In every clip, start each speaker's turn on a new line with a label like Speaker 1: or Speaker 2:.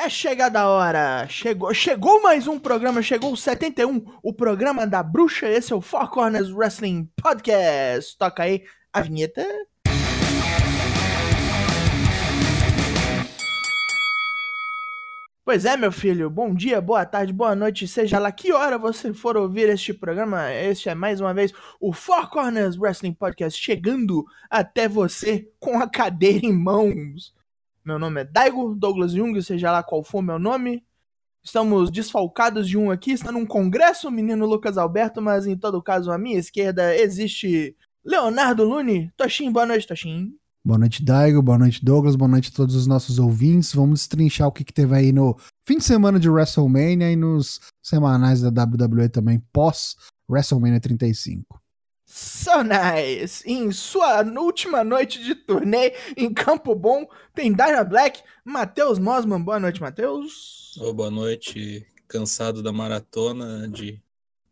Speaker 1: É chegada a hora. Chegou, chegou mais um programa, chegou o 71, o programa da bruxa. Esse é o Four Corners Wrestling Podcast. Toca aí a vinheta. Pois é, meu filho. Bom dia, boa tarde, boa noite, seja lá que hora você for ouvir este programa. Este é mais uma vez o Four Corners Wrestling Podcast chegando até você com a cadeira em mãos. Meu nome é Daigo Douglas Jung, seja lá qual for meu nome. Estamos desfalcados de um aqui, está num congresso, menino Lucas Alberto, mas em todo caso, à minha esquerda existe Leonardo Lune. Toshin, boa noite, Toshin.
Speaker 2: Boa noite, Daigo. Boa noite, Douglas. Boa noite a todos os nossos ouvintes. Vamos destrinchar o que, que teve aí no fim de semana de WrestleMania e nos semanais da WWE também, pós WrestleMania 35.
Speaker 1: So nice! Em sua última noite de turnê em Campo Bom, tem Dyna Black, Matheus Mosman. Boa noite, Matheus.
Speaker 3: Oh, boa noite. Cansado da maratona de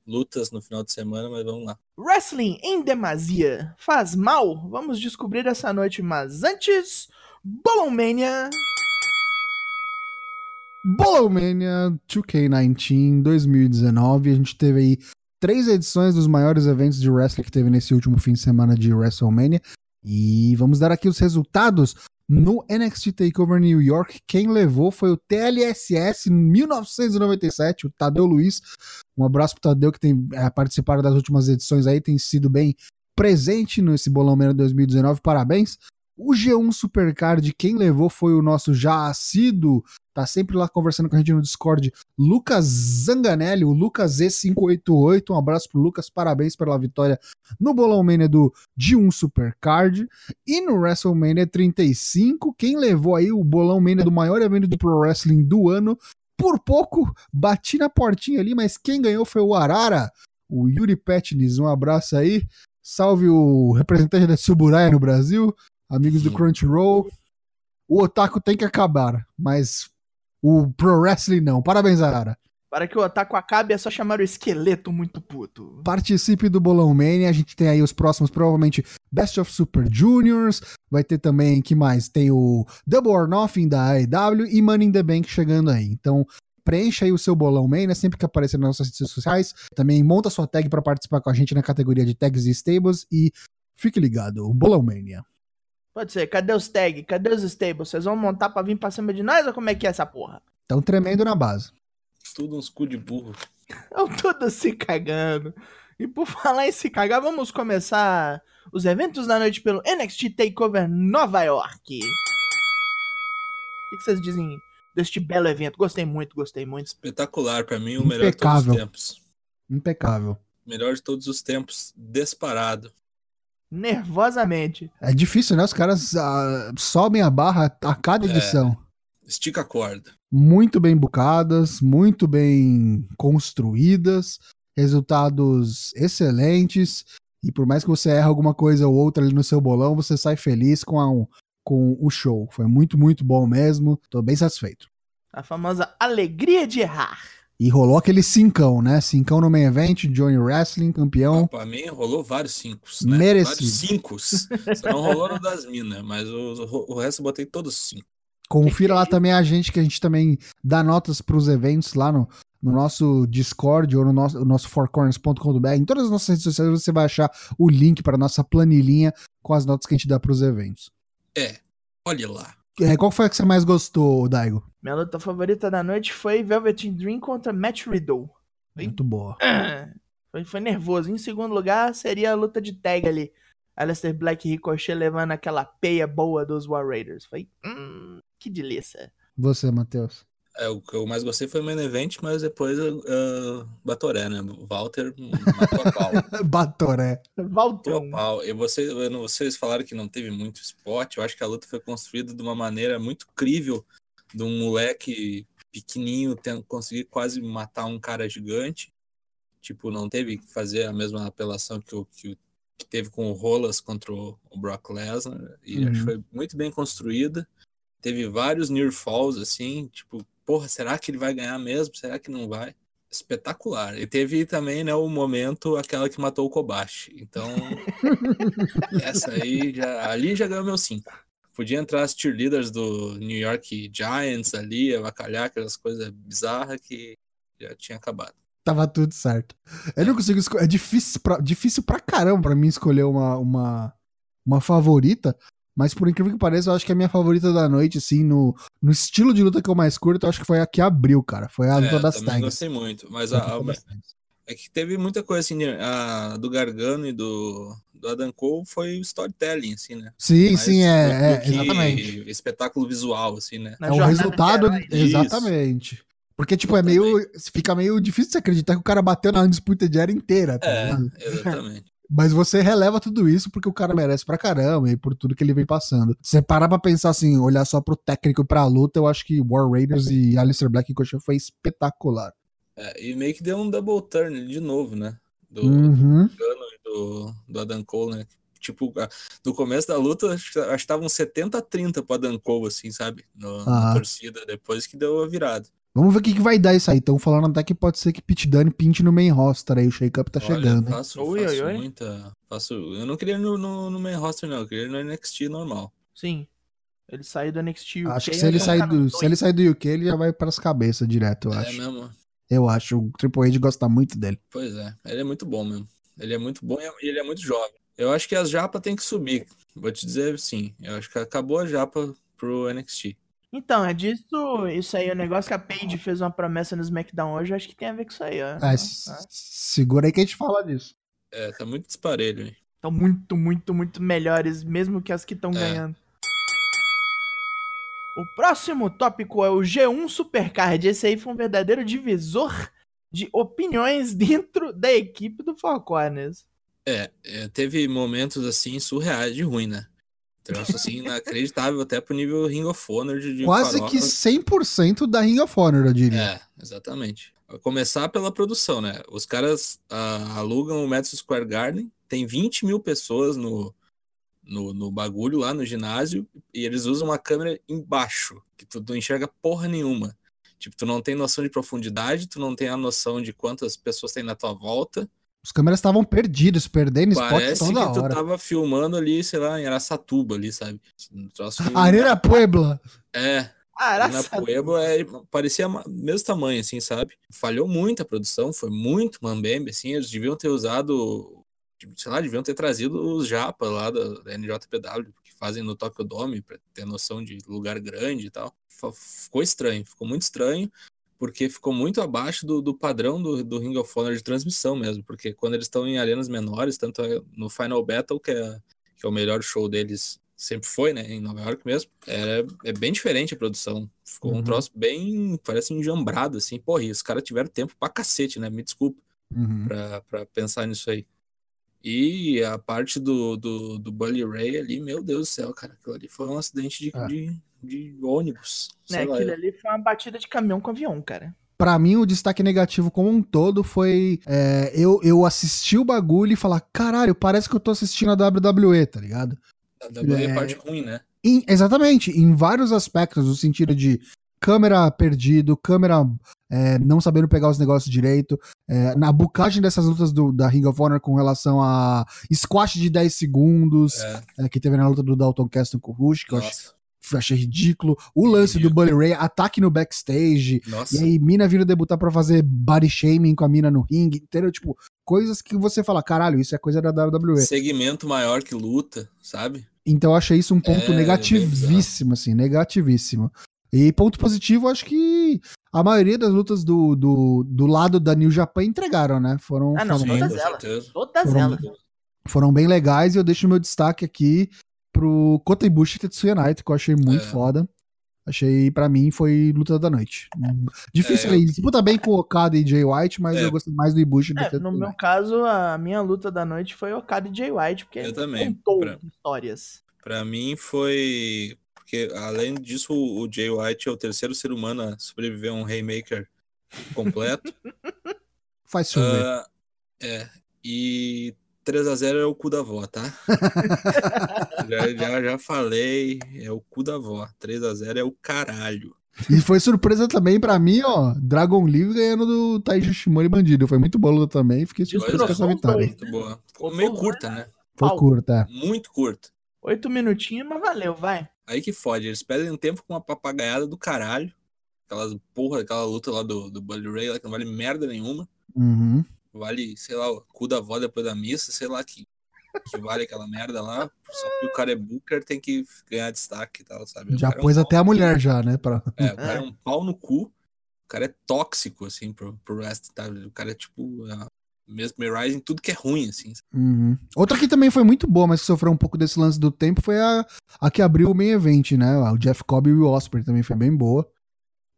Speaker 3: lutas no final de semana, mas vamos lá.
Speaker 1: Wrestling em demasia faz mal? Vamos descobrir essa noite, mas antes, Bolomania.
Speaker 2: Bolomania 2K19 2019. A gente teve aí três edições dos maiores eventos de wrestling que teve nesse último fim de semana de WrestleMania. E vamos dar aqui os resultados. No NXT TakeOver New York, quem levou foi o TLSS em 1997, o Tadeu Luiz. Um abraço pro Tadeu que tem é, participado das últimas edições aí, tem sido bem presente nesse Bolão Menos 2019. Parabéns. O G1 Supercard, quem levou foi o nosso já assíduo, tá sempre lá conversando com a gente no Discord, Lucas Zanganelli, o Lucas Z588. Um abraço pro Lucas, parabéns pela vitória no Bolão Mania do G1 Supercard. E no WrestleMania 35, quem levou aí o Bolão Mania do maior evento do Pro Wrestling do ano, por pouco bati na portinha ali, mas quem ganhou foi o Arara, o Yuri Petnis. Um abraço aí. Salve o representante da Suburaya no Brasil amigos do Crunchyroll. O otaku tem que acabar, mas o pro wrestling não. Parabéns, Arara.
Speaker 1: Para que o otaku acabe é só chamar o esqueleto muito puto.
Speaker 2: Participe do Bolão Mania, a gente tem aí os próximos, provavelmente Best of Super Juniors, vai ter também, que mais? Tem o Double or Nothing da AEW e Money in the Bank chegando aí. Então, preencha aí o seu bolão Mania sempre que aparecer nas nossas redes sociais. Também monta sua tag para participar com a gente na categoria de tags e stables e fique ligado, Bolão Mania.
Speaker 1: Pode ser. Cadê os tags? Cadê os stables? Vocês vão montar pra vir pra cima de nós ou como é que é essa porra?
Speaker 2: Tão tremendo na base.
Speaker 3: Tudo uns cu de burro.
Speaker 1: Estão todos se cagando. E por falar em se cagar, vamos começar os eventos da noite pelo NXT TakeOver Nova York. O que vocês dizem deste belo evento? Gostei muito, gostei muito.
Speaker 3: Espetacular, para mim, o melhor de todos os tempos.
Speaker 2: Impecável.
Speaker 3: Melhor de todos os tempos, disparado
Speaker 1: nervosamente.
Speaker 2: É difícil, né? Os caras uh, sobem a barra a cada é. edição.
Speaker 3: É, estica a corda.
Speaker 2: Muito bem bucadas, muito bem construídas, resultados excelentes. E por mais que você erre alguma coisa ou outra ali no seu bolão, você sai feliz com, a, com o show. Foi muito, muito bom mesmo. Tô bem satisfeito.
Speaker 1: A famosa alegria de errar.
Speaker 2: E rolou aquele cincão, né? Cincão no main event, Johnny Wrestling, campeão. Ah,
Speaker 3: pra mim rolou vários cinco. Né?
Speaker 2: Merecido.
Speaker 3: Vários cinco. Só não rolou no das minas, mas o, o resto eu botei todos cinco.
Speaker 2: Confira lá também a gente, que a gente também dá notas pros eventos lá no, no nosso Discord ou no nosso, no nosso fourcorners.com.br. Em todas as nossas redes sociais você vai achar o link para nossa planilhinha com as notas que a gente dá pros eventos.
Speaker 3: É, olhe lá.
Speaker 2: É, qual foi a que você mais gostou, Daigo?
Speaker 1: Minha luta favorita da noite foi Velvet Dream contra Matt Riddle.
Speaker 2: Foi... Muito boa.
Speaker 1: Foi, foi, nervoso. Em segundo lugar, seria a luta de tag ali. Alistair Black e Ricochet levando aquela peia boa dos War Raiders. Foi. Hum, que delícia.
Speaker 2: Você, Matheus.
Speaker 3: É, o que eu mais gostei foi o main event, mas depois uh, Batoré, né? Walter matou a pau.
Speaker 2: Batoré.
Speaker 1: Walter.
Speaker 3: pau. E você, vocês falaram que não teve muito spot. Eu acho que a luta foi construída de uma maneira muito crível de um moleque pequenininho tendo conseguir quase matar um cara gigante. Tipo, não teve que fazer a mesma apelação que, o, que, que teve com o Rolas contra o, Brock Lesnar. E uhum. acho que foi muito bem construída. Teve vários near falls, assim, tipo, porra, será que ele vai ganhar mesmo? Será que não vai? Espetacular. E teve também, né, o momento, aquela que matou o Kobashi. Então, essa aí, já, ali já ganhou meu 5. Podia entrar as cheerleaders do New York Giants ali, avacalhar aquelas coisas bizarras que já tinha acabado.
Speaker 2: Tava tudo certo. Eu não consigo escolher. É difícil pra, difícil pra caramba pra mim escolher uma, uma, uma favorita. Mas por incrível que pareça, eu acho que a minha favorita da noite, assim, no, no estilo de luta que eu mais curto, eu acho que foi a que abriu, cara. Foi a luta
Speaker 3: É,
Speaker 2: das
Speaker 3: também
Speaker 2: tags.
Speaker 3: gostei muito. Mas a,
Speaker 2: a luta das
Speaker 3: é que teve muita coisa assim, né? a do Gargano e do, do Adam Cole foi o storytelling, assim, né?
Speaker 2: Sim,
Speaker 3: Mais
Speaker 2: sim, é, é exatamente.
Speaker 3: Espetáculo visual, assim, né?
Speaker 1: Na
Speaker 2: É o resultado.
Speaker 1: de herói.
Speaker 3: Isso.
Speaker 2: Exatamente. Porque, tipo, é meio. Fica meio difícil de acreditar que o cara bateu na Undisputed Era inteira, tá
Speaker 3: É,
Speaker 2: ligado?
Speaker 3: exatamente.
Speaker 2: Mas você releva tudo isso porque o cara merece pra caramba e por tudo que ele vem passando. Você parar pra pensar assim, olhar só pro técnico e pra luta, eu acho que War Raiders e Alistair Black e Coxa foi espetacular.
Speaker 3: É, e meio que deu um double turn de novo, né? Do,
Speaker 2: Uhum.
Speaker 3: E do, do Adam Cole, né? Tipo, no começo da luta, acho que estavam 70 a 30 pro Adam Cole, assim, sabe? No, na torcida, depois que deu a virada.
Speaker 2: Vamos ver o que, que vai dar isso aí. Estão falando até que pode ser que Pit Dunne pinte no main roster aí. O Shake-Up tá
Speaker 3: Olha,
Speaker 2: chegando.
Speaker 3: Faço,
Speaker 1: Oi,
Speaker 3: faço
Speaker 1: oi, oi.
Speaker 3: muita. Faço, eu não queria ir no, no, no main roster, não. Eu queria ir no NXT normal.
Speaker 1: Sim. Ele saiu do NXT UK.
Speaker 2: Acho que se ele,
Speaker 1: vai
Speaker 2: sair do, se ele sair do UK, ele já vai pras cabeças direto, eu
Speaker 3: É
Speaker 2: acho.
Speaker 3: mesmo?
Speaker 2: Eu acho. O Triple H gosta muito dele.
Speaker 3: Pois é. Ele é muito bom mesmo. Ele é muito bom e ele é muito jovem. Eu acho que as japa tem que subir. Vou te dizer sim. Eu acho que acabou a japa pro NXT.
Speaker 1: Então, é disso. Isso aí, o negócio que a Paige fez uma promessa no SmackDown hoje, acho que tem a ver com isso aí, ó.
Speaker 2: Ah, s- segura aí que a gente fala disso.
Speaker 3: É, tá muito disparelho, hein?
Speaker 1: Estão muito, muito, muito melhores, mesmo que as que estão
Speaker 3: É.
Speaker 1: ganhando. O próximo tópico é o G1 Supercard. Esse aí foi um verdadeiro divisor de opiniões dentro da equipe do Four Corners.
Speaker 3: É, é, teve momentos assim surreais de ruim, né? Troço assim inacreditável até pro nível Ring of Honor de,
Speaker 2: Quase
Speaker 3: farofa.
Speaker 2: que 100% da Ring of Honor, eu diria.
Speaker 3: É, exatamente. Vai começar pela produção, né? Os caras ah, alugam o Madison Square Garden, tem 20 mil pessoas no, no, no bagulho lá no ginásio, e eles usam uma câmera embaixo, que tu não enxerga porra nenhuma. Tipo, tu não tem noção de profundidade, tu não tem a noção de quantas pessoas tem na tua volta.
Speaker 2: Os câmeras estavam perdidos, perdendo spot
Speaker 3: Parece que
Speaker 2: toda
Speaker 3: tu
Speaker 2: hora.
Speaker 3: tava filmando ali, sei lá, em Araçatuba ali, sabe? Um troço-
Speaker 2: Arena Puebla.
Speaker 3: É,
Speaker 1: Ah,
Speaker 3: na
Speaker 1: Araçatuba.
Speaker 3: Puebla é, parecia mesmo tamanho, assim, sabe? Falhou muito a produção, foi muito mambembe, assim, eles deviam ter usado, sei lá, deviam ter trazido os japa lá da, da NJPW, que fazem no Tokyo Dome, pra ter noção de lugar grande e tal. Ficou estranho, ficou muito estranho, porque ficou muito abaixo do, do padrão do, do Ring of Honor de transmissão mesmo, porque quando eles estão em arenas menores, tanto é no Final Battle, que é, que é o melhor show deles sempre foi, né, em Nova York mesmo, é, é bem diferente a produção. Ficou
Speaker 2: Uhum.
Speaker 3: um troço bem, parece enjambrado, assim. Porra, e os caras tiveram tempo pra cacete, né? Me desculpa
Speaker 2: Uhum.
Speaker 3: pra, pra pensar nisso aí. E a parte do, do, do Bully Ray ali, meu Deus do céu, cara, aquilo ali foi um acidente de,
Speaker 2: É.
Speaker 3: de, de ônibus.
Speaker 1: Né,
Speaker 3: Sei lá,
Speaker 1: aquilo
Speaker 3: eu-
Speaker 1: ali foi uma batida de caminhão com avião, cara.
Speaker 2: Pra mim, o destaque negativo como um todo foi é, eu, eu assistir o bagulho e falar: caralho, parece que eu tô assistindo a WWE, tá ligado?
Speaker 3: a WWE é
Speaker 2: é-
Speaker 3: parte ruim, né?
Speaker 2: Em- exatamente, em vários aspectos, no sentido de câmera perdido, câmera é, não sabendo pegar os negócios direito, é, na bucagem dessas lutas do- da Ring of Honor com relação a squash de 10 segundos,
Speaker 3: É,
Speaker 2: é, que teve na luta do Dalton Castle com o Rush, que eu ach-
Speaker 3: nossa,
Speaker 2: achei ridículo. O lance do Bully Ray, ataque no backstage,
Speaker 3: nossa.
Speaker 2: e aí mina vindo debutar pra fazer body shaming com a mina no ringue, entendeu? Tipo, coisas que você fala, caralho, isso é coisa da WWE.
Speaker 3: Segmento maior que luta, sabe?
Speaker 2: Então eu achei isso um ponto
Speaker 3: É,
Speaker 2: negativíssimo, assim, negativíssimo. E ponto positivo, acho que a maioria das lutas do, do, do lado da New Japan entregaram, né? Foram,
Speaker 1: Ah, não,
Speaker 2: foram,
Speaker 3: Sim,
Speaker 1: todas
Speaker 3: com
Speaker 1: elas.
Speaker 3: certeza.
Speaker 1: Todas
Speaker 2: Foram-
Speaker 1: elas.
Speaker 2: foram bem legais e eu deixo meu destaque aqui pro Kota Ibushi e Tetsuya Naito, que eu achei muito
Speaker 3: É.
Speaker 2: foda. Achei, pra mim, foi luta da noite. Hum, Difícil
Speaker 3: É,
Speaker 2: aí, disputa bem com o Okada e Jay White, mas
Speaker 3: É.
Speaker 2: eu gostei mais do Ibushi do
Speaker 1: É,
Speaker 2: Tetsuya
Speaker 1: no meu caso, a minha luta da noite foi Okada e Jay White, porque
Speaker 3: Eu
Speaker 1: ele
Speaker 3: também,
Speaker 1: contou
Speaker 3: pra-
Speaker 1: histórias.
Speaker 3: Pra mim foi. Porque além disso, o o Jay White é o terceiro ser humano a sobreviver a um Haymaker completo.
Speaker 2: Faz chover.
Speaker 3: Ah, é. E 3x0 é o cu da avó, tá? já, já, já falei, é o cu da avó. 3x0 é o caralho.
Speaker 2: E foi surpresa também pra mim, ó. Dragon Lee ganhando do Taiji Shimori Bandido. Foi muito boa a luta também. Fiquei surpreso com essa vitória.
Speaker 3: Muito boa. Ficou meio curta, né?
Speaker 2: Foi curta. é.
Speaker 3: Muito curta.
Speaker 1: Oito minutinhos, mas valeu, vai.
Speaker 3: Aí que fode. Eles perdem um tempo com uma papagaiada do caralho. Aquelas porra, aquela luta lá do, do Buddy Ray, lá, que não vale merda nenhuma.
Speaker 2: Uhum.
Speaker 3: Vale, sei lá, o cu da avó depois da missa, sei lá que, que vale aquela merda lá. Só que o cara é Booker, tem que ganhar destaque e tal, sabe?
Speaker 2: Já
Speaker 3: cara é um
Speaker 2: pôs
Speaker 3: pau-
Speaker 2: até a mulher já, né? Pra...
Speaker 3: É, o cara é um pau no cu. O cara é tóxico, assim, pro, pro resto, tá? O cara é tipo. A mesmerizing tudo que é ruim, assim.
Speaker 2: Uhum. Outra que também foi muito boa, mas que sofreu um pouco desse lance do tempo, foi a, a que abriu o main event, né? O Jeff Cobb e o Osprey também foi bem boa.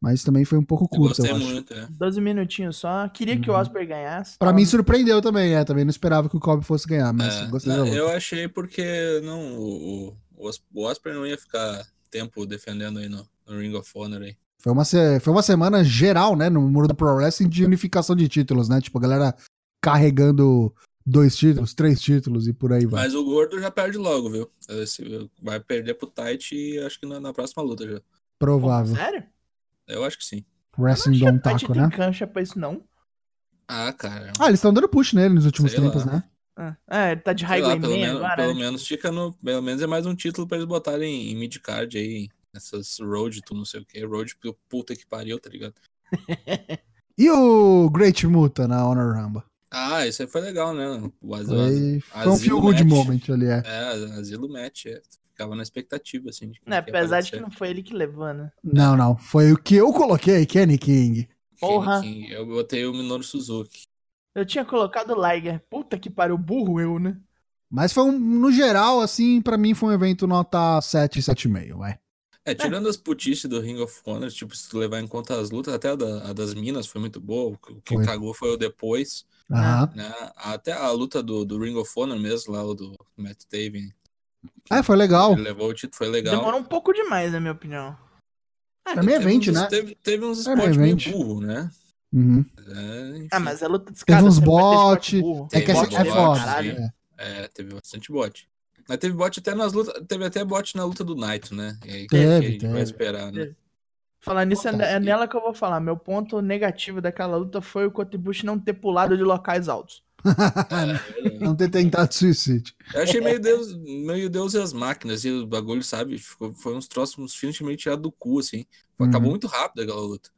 Speaker 2: Mas também foi um pouco
Speaker 3: Eu
Speaker 2: curta,
Speaker 3: gostei
Speaker 2: eu acho.
Speaker 3: muito, é.
Speaker 1: 12 minutinhos só. Queria que o
Speaker 2: Uhum.
Speaker 1: Osprey ganhasse.
Speaker 2: Pra
Speaker 1: Tava-
Speaker 2: mim surpreendeu também, é. Também não esperava que o Cobb fosse ganhar, mas
Speaker 3: É,
Speaker 2: gostei da
Speaker 3: não,
Speaker 2: luta.
Speaker 3: eu achei porque não, o, o, o Osprey não ia ficar tempo defendendo aí no, no Ring of Honor aí.
Speaker 2: Foi uma, foi uma semana geral, né, no muro do Pro Wrestling de unificação de títulos, né? Tipo, a galera carregando dois títulos, três títulos e por aí vai.
Speaker 3: Mas o gordo já perde logo, viu? Vai perder pro Tight e acho que na, na próxima luta já.
Speaker 2: Provável.
Speaker 1: Sério?
Speaker 3: Eu acho que sim.
Speaker 2: Wrestling
Speaker 1: Não
Speaker 2: Dom Taco,
Speaker 1: tem
Speaker 2: né?
Speaker 1: cancha pra isso, não.
Speaker 3: Ah, cara.
Speaker 2: Ah, eles estão dando push nele nos últimos
Speaker 3: Sei
Speaker 2: tempos,
Speaker 3: lá.
Speaker 2: né?
Speaker 1: Ah, é, ele tá de
Speaker 3: Sei
Speaker 1: Highway
Speaker 3: lá, pelo,
Speaker 1: Man
Speaker 3: menos,
Speaker 1: agora.
Speaker 3: pelo
Speaker 1: né?
Speaker 3: menos fica no. Pelo menos é mais um título pra eles botarem em mid-card aí. Essas road, tu não sei o que. Road pro puta que pariu, tá ligado?
Speaker 2: E o Great Muta na Honor Rumble?
Speaker 3: Ah, isso aí foi legal, né? O As-
Speaker 2: Foi, foi um
Speaker 3: Asilo
Speaker 2: feel good
Speaker 3: match.
Speaker 2: moment ali, é.
Speaker 3: É, Asilo Match. É. Ficava na expectativa, assim. De
Speaker 1: É,
Speaker 3: ia
Speaker 1: apesar de que não foi ele que levou, né?
Speaker 2: Não, não. Foi o que eu coloquei, Kenny King.
Speaker 1: Porra.
Speaker 3: Quem- quem- Eu botei o Minoru Suzuki.
Speaker 1: Eu tinha colocado o Liger. Puta que pariu, burro eu, né?
Speaker 2: Mas foi um, no geral, assim, pra mim foi um evento nota 7, 7,5, vai.
Speaker 3: É, tirando as putices do Ring of Honor, tipo, se tu levar em conta as lutas, até a, da- a das Minas foi muito boa. O que-
Speaker 2: Foi.
Speaker 3: cagou foi o depois,
Speaker 2: Aham.
Speaker 3: né? Até a luta do, do Ring of Honor mesmo, lá, o do Matt Taven.
Speaker 2: É, foi legal.
Speaker 3: Ele levou o título, foi legal.
Speaker 1: Demorou um pouco demais, na minha opinião.
Speaker 2: É meio
Speaker 3: Teve
Speaker 2: evento,
Speaker 3: uns-
Speaker 2: né?
Speaker 3: Teve, teve uns
Speaker 2: É
Speaker 3: spots
Speaker 2: meio
Speaker 3: meio burro, né?
Speaker 2: Uhum.
Speaker 3: É.
Speaker 1: Ah, mas a luta dos
Speaker 2: Teve uns
Speaker 1: ter
Speaker 2: bot. É que essa é
Speaker 3: bot,
Speaker 2: foda.
Speaker 1: caralho.
Speaker 2: é.
Speaker 3: É, teve bastante bot. Mas teve bot até nas lutas. Teve até bot na luta do Naito, né? E aí, que
Speaker 2: Teve,
Speaker 3: a gente
Speaker 2: teve.
Speaker 3: vai esperar, né?
Speaker 1: Teve. Falar nisso, é, é nela que eu vou falar. Meu ponto negativo daquela luta foi o Kotibushi não ter pulado de locais altos.
Speaker 3: É,
Speaker 2: Não ter tentado suicídio.
Speaker 3: Eu achei meio Deus, meio Deus e as máquinas, e o bagulho, sabe? Ficou, foi uns troços, uns filmes meio tirados do cu, assim.
Speaker 2: Uhum.
Speaker 3: Acabou muito rápido aquela luta.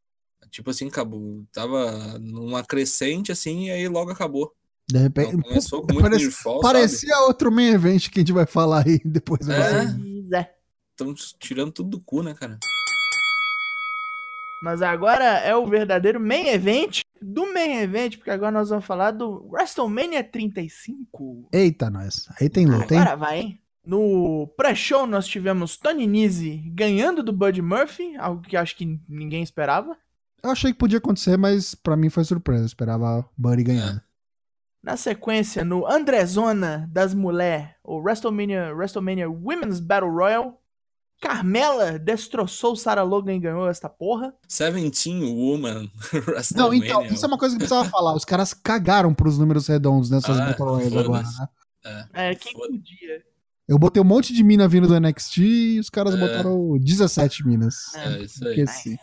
Speaker 3: Tipo assim, acabou. Tava numa crescente, assim, e aí logo acabou.
Speaker 2: De repente.
Speaker 3: Então, começou com muito
Speaker 2: parece- parecia outro main event que a gente vai falar aí depois.
Speaker 3: É.
Speaker 1: é.
Speaker 3: Estão tirando tudo do cu, né, cara?
Speaker 1: Mas agora é o verdadeiro main event do main event, porque agora nós vamos falar do WrestleMania 35.
Speaker 2: Eita, nós. Aí tem luta, hein?
Speaker 1: Agora vai, hein? No pré-show nós tivemos Tony Nese ganhando do Bud Murphy, algo que acho que ninguém esperava.
Speaker 2: Eu achei que podia acontecer, mas pra mim foi surpresa. Eu esperava o Buddy ganhando.
Speaker 1: Na sequência, no Andrezona das Mulher, o WrestleMania, WrestleMania Women's Battle Royal, Carmela destroçou Sarah Logan e ganhou esta porra.
Speaker 3: Seventeen Woman
Speaker 2: Não, então, isso é uma coisa que precisava falar. Os caras cagaram pros números redondos nessas
Speaker 3: Ah,
Speaker 2: Battle agora, né?
Speaker 1: É, quem
Speaker 3: Foda-
Speaker 1: podia?
Speaker 2: Eu botei um monte de mina vindo do NXT e os caras
Speaker 3: É.
Speaker 2: botaram 17 minas.
Speaker 3: É, isso aí.
Speaker 2: Esqueci.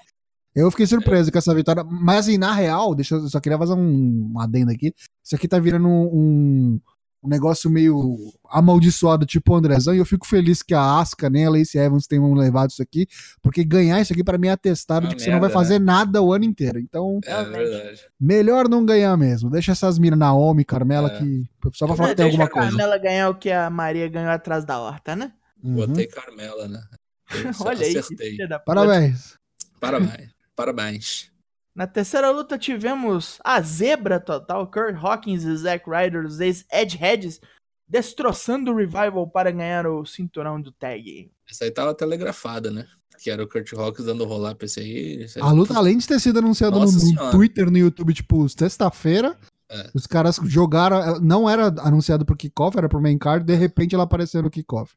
Speaker 2: Eu fiquei surpreso com essa vitória. Mas assim, na real, deixa eu eu só queria fazer um, um adendo aqui. Isso aqui tá virando um, um negócio meio amaldiçoado, tipo o Andrezão, e eu fico feliz que a Asuka nem a Lacey Evans tenham levado isso aqui, porque ganhar isso aqui pra mim é atestado
Speaker 3: Uma
Speaker 2: de que você não vai
Speaker 3: merda,
Speaker 2: fazer nada o ano inteiro. Então,
Speaker 3: É
Speaker 1: Realmente.
Speaker 3: verdade.
Speaker 2: melhor não ganhar mesmo. Deixa essas minas Naomi, Carmela,
Speaker 3: É.
Speaker 2: que só pra falar que tem
Speaker 1: Deixa
Speaker 2: alguma
Speaker 1: a
Speaker 2: coisa.
Speaker 1: Carmela ganhar o que a Maria ganhou atrás da horta, né?
Speaker 2: Uhum.
Speaker 3: Botei Carmela, né?
Speaker 1: Olha aí,
Speaker 3: acertei.
Speaker 1: puta.
Speaker 2: Parabéns.
Speaker 3: Parabéns. Parabéns.
Speaker 1: Na terceira luta tivemos a zebra total, Kurt Hawkins e Zack Ryder, os ex-Edgeheads, destroçando o Revival para ganhar o cinturão do tag.
Speaker 3: Essa aí tava telegrafada, né? Que era o Kurt Hawkins dando rolar pra esse aí. Esse aí
Speaker 2: A luta, além de ter sido anunciada no, no. Twitter, no YouTube, tipo, sexta-feira,
Speaker 3: É.
Speaker 2: os caras jogaram. ela Não era anunciado pro kickoff, era pro main card, de repente ela apareceu no kickoff.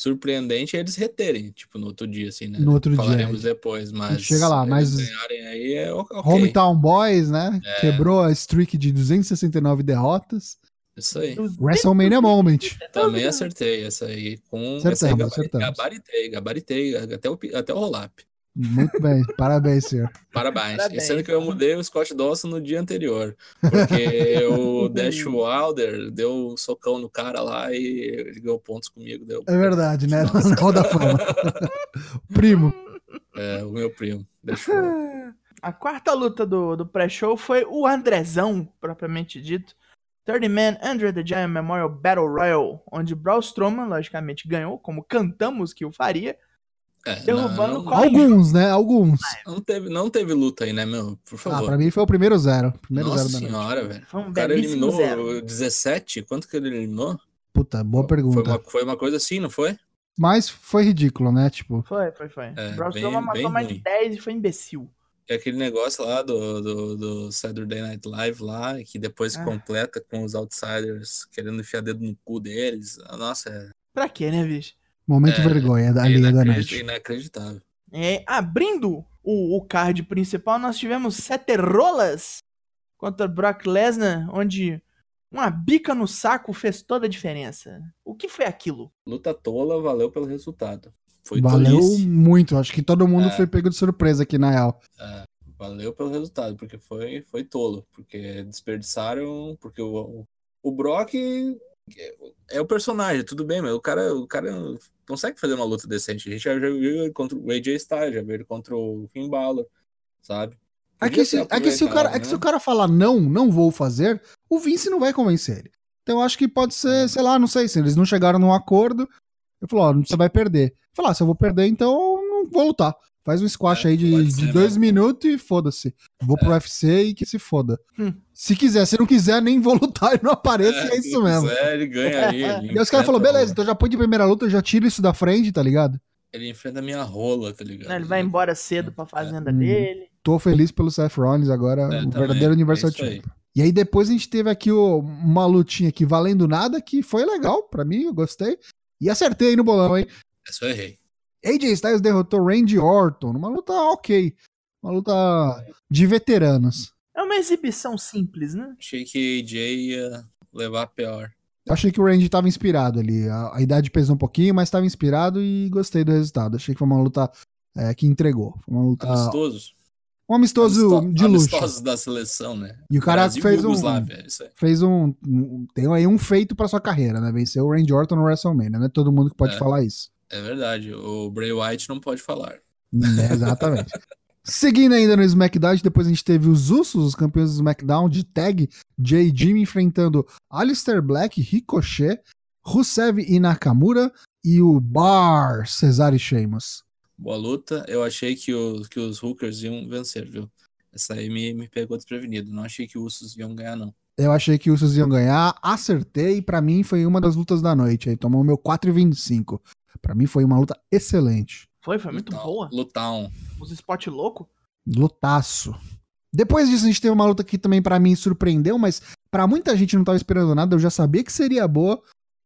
Speaker 3: Surpreendente é eles reterem, tipo, no outro dia, assim, né?
Speaker 2: No outro dia,
Speaker 3: Falaremos depois, mas.
Speaker 2: chega lá, mas-
Speaker 3: aí é o- ok.
Speaker 2: Hometown Boys, né?
Speaker 3: É.
Speaker 2: Quebrou a streak de 269 derrotas.
Speaker 3: Isso aí.
Speaker 2: WrestleMania Moment.
Speaker 3: Também acertei essa aí. Com
Speaker 2: Acertamos,
Speaker 3: essa aí gabari-
Speaker 2: acertamos.
Speaker 3: gabaritei, gabaritei, até o, até o roll-up.
Speaker 2: Muito bem, parabéns, senhor.
Speaker 3: Parabéns.
Speaker 1: Parabéns.
Speaker 3: Sendo que eu mudei o Scott Dawson no dia anterior. Porque o Dash Wilder deu um socão no cara lá e ele ganhou pontos comigo. Deu...
Speaker 2: É verdade, né?
Speaker 3: Nossa.
Speaker 2: No Hall da Fama. Primo.
Speaker 3: É, o meu primo. Dash.
Speaker 1: A quarta luta do, do pré-show foi o Andrezão, propriamente dito. 30 Man Andre the Giant Memorial Battle Royal, onde Braun Strowman, logicamente, ganhou, como cantamos que o faria.
Speaker 3: É,
Speaker 1: Derrubando
Speaker 3: não,
Speaker 2: Alguns, né? Alguns.
Speaker 3: não teve, não teve luta aí, né, meu? Por
Speaker 2: Ah,
Speaker 3: favor.
Speaker 2: pra mim foi o primeiro zero. Primeiro
Speaker 3: Nossa
Speaker 2: zero da noite.
Speaker 3: senhora, velho.
Speaker 1: Foi um
Speaker 3: O cara eliminou
Speaker 1: zero.
Speaker 3: 17? Quanto que ele eliminou?
Speaker 2: Puta, boa
Speaker 3: Foi
Speaker 2: pergunta.
Speaker 3: uma, foi uma coisa assim, não foi?
Speaker 2: Mas foi ridículo, né? Tipo,
Speaker 1: Foi, foi, foi.
Speaker 3: É,
Speaker 1: Braun
Speaker 3: bem-
Speaker 1: Strowman matou
Speaker 3: bem
Speaker 1: mais de
Speaker 3: ruim.
Speaker 1: 10 e foi imbecil.
Speaker 3: É aquele negócio lá do, do, do Saturday Night Live lá, que depois
Speaker 1: Ah.
Speaker 3: completa com os outsiders querendo enfiar dedo no cu deles. Nossa, é,
Speaker 1: Pra quê, né, bicho?
Speaker 2: Momento
Speaker 3: É,
Speaker 2: vergonha da
Speaker 3: é
Speaker 2: linha da noite.
Speaker 3: inacreditável.
Speaker 1: É, abrindo o, o card principal, nós tivemos Sete Rolas contra Brock Lesnar, onde uma bica no saco fez toda a diferença. O que foi aquilo?
Speaker 3: Luta tola, valeu pelo resultado. Foi
Speaker 2: Valeu
Speaker 3: tolice.
Speaker 2: muito. Acho que todo mundo
Speaker 3: É.
Speaker 2: foi pego de surpresa aqui, na real.
Speaker 3: Valeu pelo resultado, porque foi, foi tolo. Porque desperdiçaram. Porque o, o Brock é o personagem, tudo bem, mas o cara, o cara consegue fazer uma luta decente. A gente já, já viu ele contra o AJ Styles, já viu ele contra o Finn Balor, sabe?
Speaker 2: É que, se, é, que se o cara, é que se o
Speaker 3: né?
Speaker 2: cara falar não, não vou fazer, o Vince não vai convencer ele. Então eu acho que pode ser, sei lá, não sei, se eles não chegaram num acordo, eu falo, ó, você vai perder. Falar, ah, se eu vou perder, então eu não vou lutar. Faz um squash
Speaker 3: É,
Speaker 2: aí de, de
Speaker 3: ser,
Speaker 2: dois
Speaker 3: né?
Speaker 2: minutos e foda-se. Vou pro UFC e que se foda.
Speaker 1: Hum.
Speaker 2: Se quiser, se não quiser, nem vou lutar e não apareço, e é
Speaker 3: se
Speaker 2: isso mesmo.
Speaker 3: quiser, ele ganha aí. ele
Speaker 2: E aí os caras falaram, beleza, então já põe de primeira luta, já tira isso da frente, tá ligado?
Speaker 3: Ele enfrenta a minha rola, tá ligado?
Speaker 1: Né, Ele vai embora cedo pra fazenda
Speaker 2: Uhum.
Speaker 1: dele.
Speaker 2: Tô feliz pelo Seth Rollins agora,
Speaker 3: É,
Speaker 2: o
Speaker 3: também,
Speaker 2: verdadeiro
Speaker 3: é
Speaker 2: Universal. Champion. E aí depois a gente teve aqui o- uma lutinha aqui valendo nada, que foi legal pra mim, eu gostei. E acertei aí no bolão, hein?
Speaker 3: Essa eu errei.
Speaker 2: AJ Styles derrotou Randy Orton numa luta ok. Uma luta de veteranos.
Speaker 1: É uma exibição simples, né?
Speaker 3: Achei que AJ ia levar a pior.
Speaker 2: Eu achei que o Randy tava inspirado ali. A, a idade pesou um pouquinho, mas tava inspirado e gostei do resultado. Achei que foi uma luta é, que entregou. Foi uma luta.
Speaker 3: Amistosos.
Speaker 2: Um amistoso
Speaker 3: Amisto-
Speaker 2: de luxo.
Speaker 3: Amistosos da seleção, né?
Speaker 2: E o cara
Speaker 3: Brasil
Speaker 2: fez um.
Speaker 3: Iugoslávia, isso aí.
Speaker 2: fez um, um- Tem aí um feito pra sua carreira, né? Venceu o Randy Orton no WrestleMania. Não é todo mundo que pode
Speaker 3: É.
Speaker 2: falar isso.
Speaker 3: É verdade. O Bray White não pode falar.
Speaker 2: É, exatamente. Seguindo ainda no SmackDown, depois a gente teve os Usos, os campeões do SmackDown de tag, Jay Jimmy enfrentando Alistair Black, Ricochet, Rusev e Nakamura e o Bar Cesaro e Sheamus.
Speaker 3: Boa luta. Eu achei que, o, que os Hookers iam vencer, viu? Essa aí me, me pegou desprevenido. Não achei que os Usos iam ganhar, não.
Speaker 2: Eu achei que os Usos iam ganhar, acertei, pra mim foi uma das lutas da noite. Aí tomou meu 4,25. Pra mim foi uma luta excelente.
Speaker 1: Foi, foi muito
Speaker 3: Lutão-
Speaker 1: boa.
Speaker 3: Lutão.
Speaker 1: Os spot louco.
Speaker 2: Lutaço. Depois disso, a gente teve uma luta que também pra mim surpreendeu, mas pra muita gente não tava esperando nada, eu já sabia que seria boa.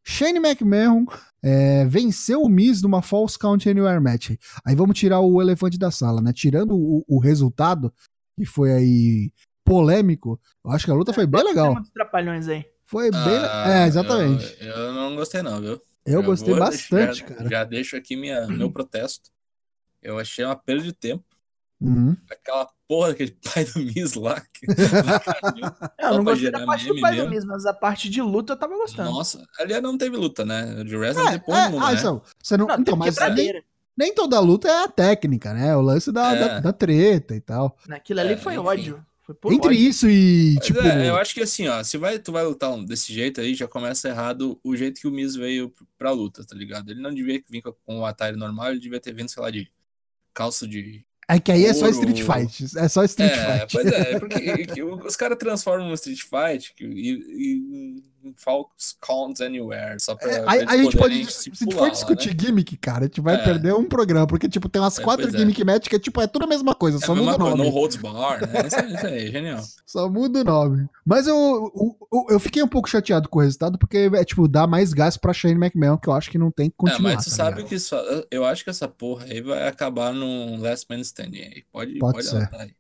Speaker 2: Shane McMahon é, venceu o Miz numa False Count Anywhere Match. Aí vamos tirar o elefante da sala, né? Tirando o, o resultado, que foi aí polêmico, eu acho que a luta foi bem legal.
Speaker 1: Tem muitos trapalhões aí.
Speaker 2: Foi bem.
Speaker 3: Ah,
Speaker 2: é, exatamente.
Speaker 3: Eu, eu não gostei, não, viu?
Speaker 2: Eu,
Speaker 3: Já
Speaker 2: gostei
Speaker 3: vou
Speaker 2: bastante,
Speaker 3: deixar-
Speaker 2: cara.
Speaker 3: Já deixo aqui minha, meu protesto. Eu achei uma perda de tempo.
Speaker 2: Uhum.
Speaker 3: Aquela porra daquele pai do Miz lá. que-
Speaker 1: É, eu não gostei da parte do pai do
Speaker 3: mesmo.
Speaker 1: mesmo, mas a parte de luta eu tava gostando.
Speaker 3: Nossa, ali não teve luta, né? De wrestling
Speaker 2: É,
Speaker 3: não porra
Speaker 2: é,
Speaker 3: nenhuma,
Speaker 2: ah,
Speaker 3: né?
Speaker 2: então, você não,
Speaker 1: Não,
Speaker 2: então,
Speaker 1: tem
Speaker 2: mas nem, nem toda luta é a técnica, né? O lance da,
Speaker 3: É.
Speaker 2: da, da treta e tal.
Speaker 1: Naquilo ali
Speaker 3: É,
Speaker 1: foi
Speaker 3: enfim.
Speaker 1: ódio. Por
Speaker 2: Entre isso e, tipo.
Speaker 3: é, eu acho que assim, ó, se vai, tu vai lutar desse jeito aí, já começa errado o jeito que o Miz veio pra luta, tá ligado? Ele não devia vir com, com o Atari normal, ele devia ter vindo, sei lá, de calça de.
Speaker 2: É que aí é só
Speaker 3: Ouro.
Speaker 2: Street Fight. É só Street
Speaker 3: É,
Speaker 2: Fight.
Speaker 3: pois é, porque que os caras transformam no Street Fight e, e Falcons Counts Anywhere, só pra.
Speaker 2: É, aí a gente pode. Se a gente for discutir
Speaker 3: né?
Speaker 2: gimmick, cara, a gente vai
Speaker 3: É.
Speaker 2: perder um programa, porque, tipo, tem umas
Speaker 3: É,
Speaker 2: quatro
Speaker 3: é.
Speaker 2: gimmick match que é, tipo, é tudo a mesma coisa,
Speaker 3: É
Speaker 2: só muda o nome.
Speaker 3: no holds bar, né? Isso, isso aí, genial.
Speaker 2: Só muda o nome. Mas eu, eu, eu- fiquei um pouco chateado com o resultado, porque é, tipo, dá mais gás pra Shane McMahon, que eu acho que não tem que
Speaker 3: É,
Speaker 2: continuar.
Speaker 3: mas tu
Speaker 2: tá
Speaker 3: sabe
Speaker 2: ligado?
Speaker 3: que só, eu acho que essa porra aí vai acabar num Last Man Standing aí. Pode,
Speaker 2: Pode
Speaker 3: pode, anotar aí.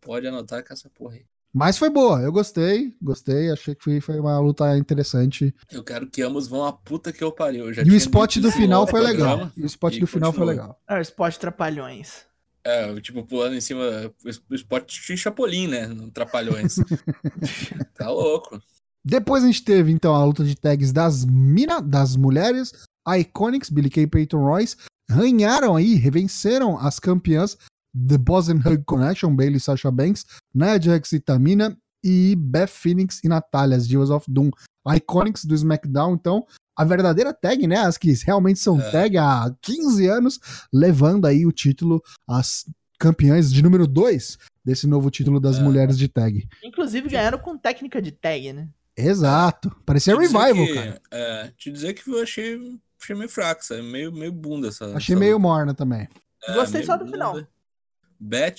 Speaker 3: Pode anotar que essa porra aí.
Speaker 2: Mas foi boa, eu gostei, gostei, achei que foi, foi uma luta interessante.
Speaker 3: Eu quero que ambos vão a puta que eu pariu. Eu já
Speaker 2: E o spot do final foi
Speaker 3: programa.
Speaker 2: legal. E o spot
Speaker 3: e
Speaker 2: do final foi legal.
Speaker 1: É, o spot trapalhões.
Speaker 3: É, tipo, pulando em cima do esporte Chapolin, né? No Trapalhões. tá louco.
Speaker 2: Depois a gente teve, então, a luta de tags das mina, das mulheres. A Iconics, Billy Kay e Peyton Royce, ganharam aí, revenceram as campeãs The Boss and Hug Connection, Bailey Sasha Banks, Nia Jax e Tamina, e Beth Phoenix e Natália, as Divas of Doom. Iconics do SmackDown, então, a verdadeira tag, né? As que realmente são
Speaker 3: É.
Speaker 2: tag há 15 anos, levando aí o título às campeãs de número 2 desse novo título das
Speaker 3: É.
Speaker 2: mulheres de tag.
Speaker 1: Inclusive ganharam com técnica de tag, né?
Speaker 2: Exato. Parecia revival,
Speaker 3: que-
Speaker 2: cara.
Speaker 3: É, te dizer que eu achei, achei meio fraco, sabe? Meio, meio bunda essa.
Speaker 2: Achei
Speaker 3: essa
Speaker 2: meio
Speaker 3: luta.
Speaker 2: morna também.
Speaker 3: É,
Speaker 1: Gostei só do
Speaker 3: bunda.
Speaker 1: final.
Speaker 3: Beth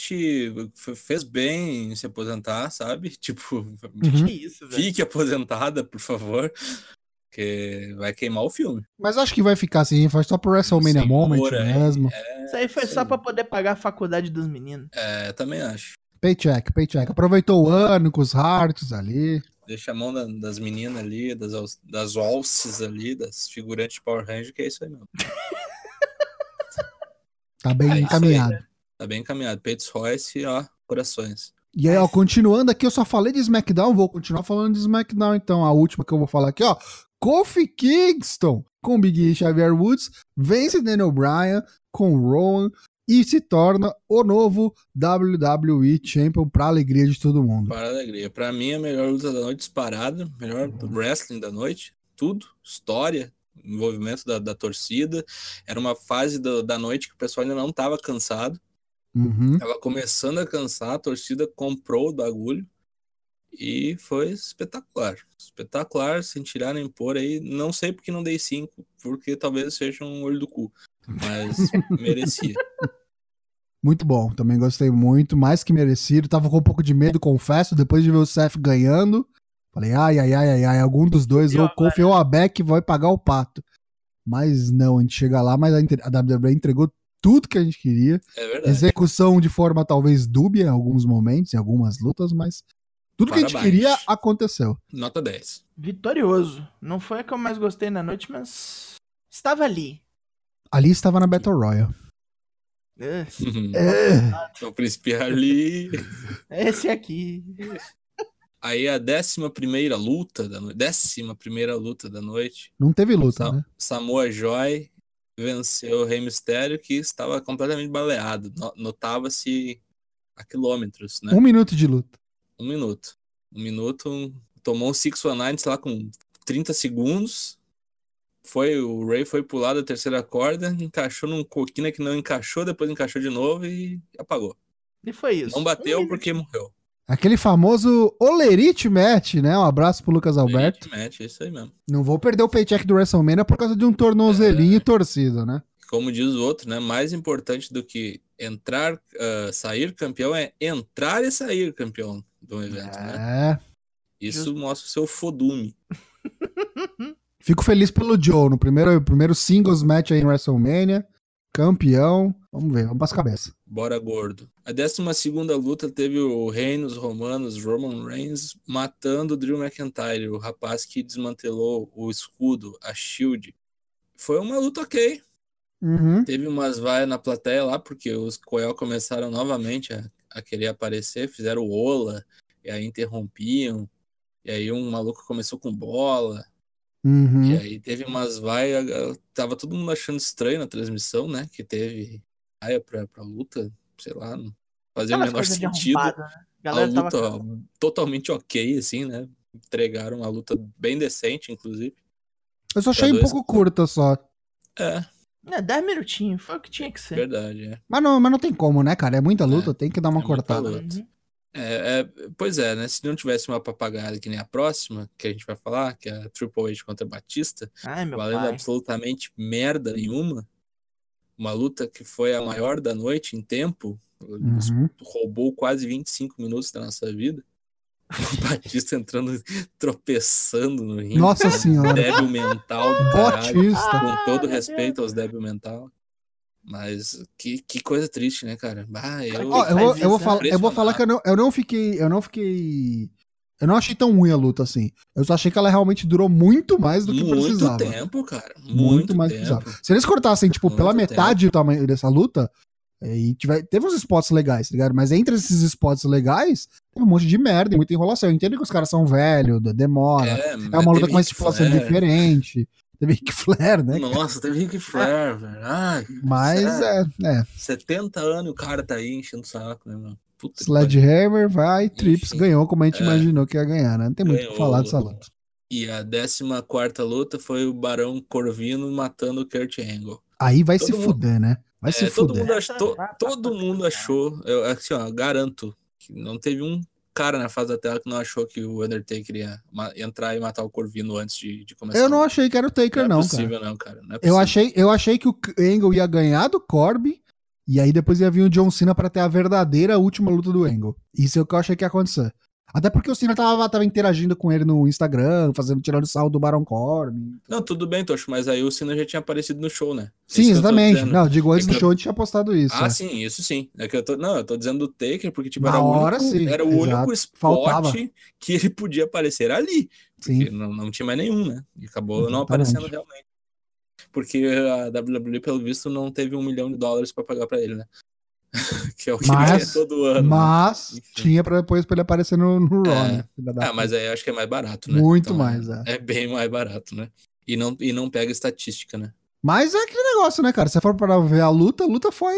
Speaker 3: fez bem em se aposentar, sabe? Tipo,
Speaker 2: Uhum.
Speaker 1: Que isso, velho.
Speaker 3: fique aposentada, por favor. Porque vai queimar o filme.
Speaker 2: Mas acho que vai ficar assim, faz só pro WrestleMania Moment mesmo.
Speaker 1: Isso aí foi só pra poder pagar a faculdade dos meninos.
Speaker 3: É, também acho.
Speaker 2: Paycheck, paycheck. Aproveitou o ano com os Hearts ali.
Speaker 3: Deixa a mão da- das meninas ali, das, das alces ali, das figurantes de Power Ranger, que é isso aí mesmo.
Speaker 2: Tá bem
Speaker 3: É isso aí,
Speaker 2: encaminhado.
Speaker 3: Tá bem encaminhado. Peitos Royce, ó, corações.
Speaker 2: E aí, ó, continuando aqui, eu só falei de SmackDown, vou continuar falando de SmackDown, então. A última que eu vou falar aqui, ó. Kofi Kingston com Big E e Xavier Woods vence Daniel Bryan com Rowan e se torna o novo WWE Champion pra alegria de todo mundo.
Speaker 3: Para alegria. Pra mim, a melhor luta da noite disparada, melhor wrestling da noite, tudo, história, envolvimento da, da torcida. Era uma fase do- da noite que o pessoal ainda não tava cansado.
Speaker 2: Uhum.
Speaker 3: Tava começando a cansar, a torcida comprou o bagulho e foi espetacular. Espetacular, sem tirar nem pôr aí. Não sei porque não dei cinco, porque talvez seja um olho do cu, mas merecia.
Speaker 2: Muito bom, também gostei muito, mais que merecido. Tava com um pouco de medo, confesso, depois de ver o Seth ganhando. Falei, ai, ai, ai, ai, ai, algum dos dois, ou o? Kofi ou a Beck, vai pagar o pato. Mas não, a gente chega lá, mas a WWE entregou tudo que a gente queria.
Speaker 3: É verdade.
Speaker 2: Execução de forma talvez dúbia em alguns momentos, em algumas lutas, mas tudo que a gente
Speaker 3: Parabéns.
Speaker 2: queria aconteceu.
Speaker 3: Nota 10.
Speaker 1: Vitorioso. Não foi a que eu mais gostei na noite, mas estava ali.
Speaker 2: Ali estava na Battle Royale.
Speaker 1: É,
Speaker 2: É.
Speaker 3: o príncipe ali.
Speaker 1: Esse aqui.
Speaker 3: Aí a décima primeira luta da noite. Décima primeira luta da noite.
Speaker 2: Não teve luta,
Speaker 3: Sa-
Speaker 2: né?
Speaker 3: Samoa Joy venceu o Rei Mistério, que estava completamente baleado. No- Notava-se a quilômetros, né?
Speaker 2: Um minuto de luta.
Speaker 3: Um minuto. Um minuto, um- tomou um 619, sei lá, com 30 segundos. Foi, o Ray foi pular da terceira corda, encaixou num coquina que não encaixou, depois encaixou de novo e apagou.
Speaker 1: E foi isso.
Speaker 3: Não bateu
Speaker 1: Um
Speaker 3: porque morreu.
Speaker 2: Aquele famoso Olerite Match, né? Um abraço pro Lucas Alberto.
Speaker 3: Elite Match, é isso aí mesmo.
Speaker 2: Não vou perder o paycheck do WrestleMania por causa de um tornozelinho torcido, né?
Speaker 3: Como diz o outro, né? Mais importante do que entrar, ah, sair campeão é entrar e sair campeão do evento, né?
Speaker 2: É.
Speaker 3: Isso mostra o seu fodume.
Speaker 2: Fico feliz pelo Joe no primeiro, primeiro singles match aí no WrestleMania. Campeão. Vamos ver, vamos pras cabeças.
Speaker 3: Bora gordo. A 12 segunda luta teve o Reinos Romanos, Roman Reigns, matando o Drew McIntyre, o rapaz que desmantelou o escudo, a Shield. Foi uma luta ok.
Speaker 2: Uhum.
Speaker 3: Teve umas vaias na plateia lá, porque os Coel começaram novamente a, a querer aparecer, fizeram ola, e aí interrompiam. E aí um maluco começou com bola.
Speaker 2: Uhum.
Speaker 3: E aí teve umas vaias, tava todo mundo achando estranho na transmissão, né? Que teve vaia pra, pra luta, sei lá, não fazia o
Speaker 1: Aquelas
Speaker 3: menor
Speaker 1: coisas de
Speaker 3: sentido.
Speaker 1: arrombado, né? A
Speaker 3: luta
Speaker 1: tava.
Speaker 3: ó, totalmente ok, assim, né? Entregaram uma luta bem decente, inclusive.
Speaker 2: Eu só achei um pouco curta só.
Speaker 3: É,
Speaker 1: É, 10 minutinhos, foi o que tinha que ser.
Speaker 3: verdade, é.
Speaker 2: Mas não, mas não tem como, né, cara? É muita luta,
Speaker 3: É,
Speaker 2: tem que dar uma
Speaker 3: é muita
Speaker 2: cortada.
Speaker 3: luta.
Speaker 1: Uhum.
Speaker 3: É, é, pois é, né? Se não tivesse uma papagaiada que nem a próxima, que a gente vai falar, que é a Triple H contra Batista,
Speaker 1: Ai, meu
Speaker 3: valendo
Speaker 1: pai.
Speaker 3: absolutamente merda nenhuma, uma luta que foi a maior da noite em tempo,
Speaker 2: Uhum.
Speaker 3: roubou quase 25 minutos da nossa vida. O Batista entrando, tropeçando no ringue.
Speaker 2: Nossa senhora.
Speaker 3: Débil mental do caralho.
Speaker 2: Botista.
Speaker 1: Ah,
Speaker 3: Com todo
Speaker 1: meu
Speaker 3: respeito aos débil mental. Mas que, que coisa triste, né, cara? Ah, eu,
Speaker 2: Ó, eu, vou, eu, vou falar,
Speaker 3: né?
Speaker 2: eu vou falar que eu não, eu não fiquei. Eu não fiquei. Eu não achei tão ruim a luta assim. Eu só achei que ela realmente durou muito mais do que
Speaker 3: muito
Speaker 2: precisava.
Speaker 3: tempo, cara.
Speaker 2: Muito,
Speaker 3: Muito,
Speaker 2: mais do que
Speaker 3: tempo.
Speaker 2: precisava. Se eles cortassem, tipo,
Speaker 3: Muito
Speaker 2: pela
Speaker 3: tempo.
Speaker 2: metade do tamanho dessa luta, E tiver, teve uns spots legais, tá ligado? Mas entre esses spots legais, tem um monte de merda e muita enrolação. Eu entendo que os caras são velhos, demora. É, é uma luta com uma estipulação diferente. Teve Ric Flair, né?
Speaker 3: Nossa, teve Ric Flair, velho. Ai,
Speaker 2: Mas é, é.
Speaker 3: 70 anos o cara tá aí enchendo o saco, né, mano?
Speaker 2: Puta Sledgehammer vai, Trips Enfim, ganhou como a gente é, imaginou que ia ganhar, né? Não tem muito o que falar dessa luta.
Speaker 3: E a 14 luta foi o Barão Corvino matando o Kurt Angle.
Speaker 2: Aí vai todo se mundo, fuder, né? Vai é, se
Speaker 3: todo
Speaker 2: fuder.
Speaker 3: Mundo achou, to, todo mundo achou, eu, assim, ó, garanto, que não teve um cara na fase da tela que não achou que o Undertaker ia entrar e matar o Corvino antes de, de começar.
Speaker 2: Eu não achei que era o Taker, não. Não é possível,
Speaker 3: cara. não, cara. Não é
Speaker 2: eu, achei, eu achei que o Angle ia ganhar do Corby. E aí depois ia vir o John Cena para ter a verdadeira última luta do Angle. Isso é o que eu achei que ia acontecer. Até porque o Cena tava, tava interagindo com ele no Instagram, fazendo tirando sal do Baron Corbin.
Speaker 3: Não, tudo bem, Tocho, mas aí o Cena já tinha aparecido no show, né?
Speaker 2: Sim, exatamente. Não, digo, antes é do show eu... tinha postado isso.
Speaker 3: Ah, é. sim, isso sim. É que eu tô, não, eu tô dizendo do Taker, porque tipo, era, hora, o único, sim, era o único spot Faltava. que ele podia aparecer ali. Sim. Não, não tinha mais nenhum, né? E acabou exatamente. não aparecendo realmente. Porque a WWE, pelo visto, não teve um milhão de dólares para pagar para ele, né? que é o que
Speaker 2: mas,
Speaker 3: todo ano.
Speaker 2: Né? Mas né? tinha para depois pra ele aparecer no, no Raw,
Speaker 3: é.
Speaker 2: né?
Speaker 3: Ah, mas aí acho que é mais barato, né?
Speaker 2: Muito então, mais, é.
Speaker 3: É bem mais barato, né? E não, e não pega estatística, né?
Speaker 2: Mas é aquele negócio, né, cara? Se for para ver a luta, a luta foi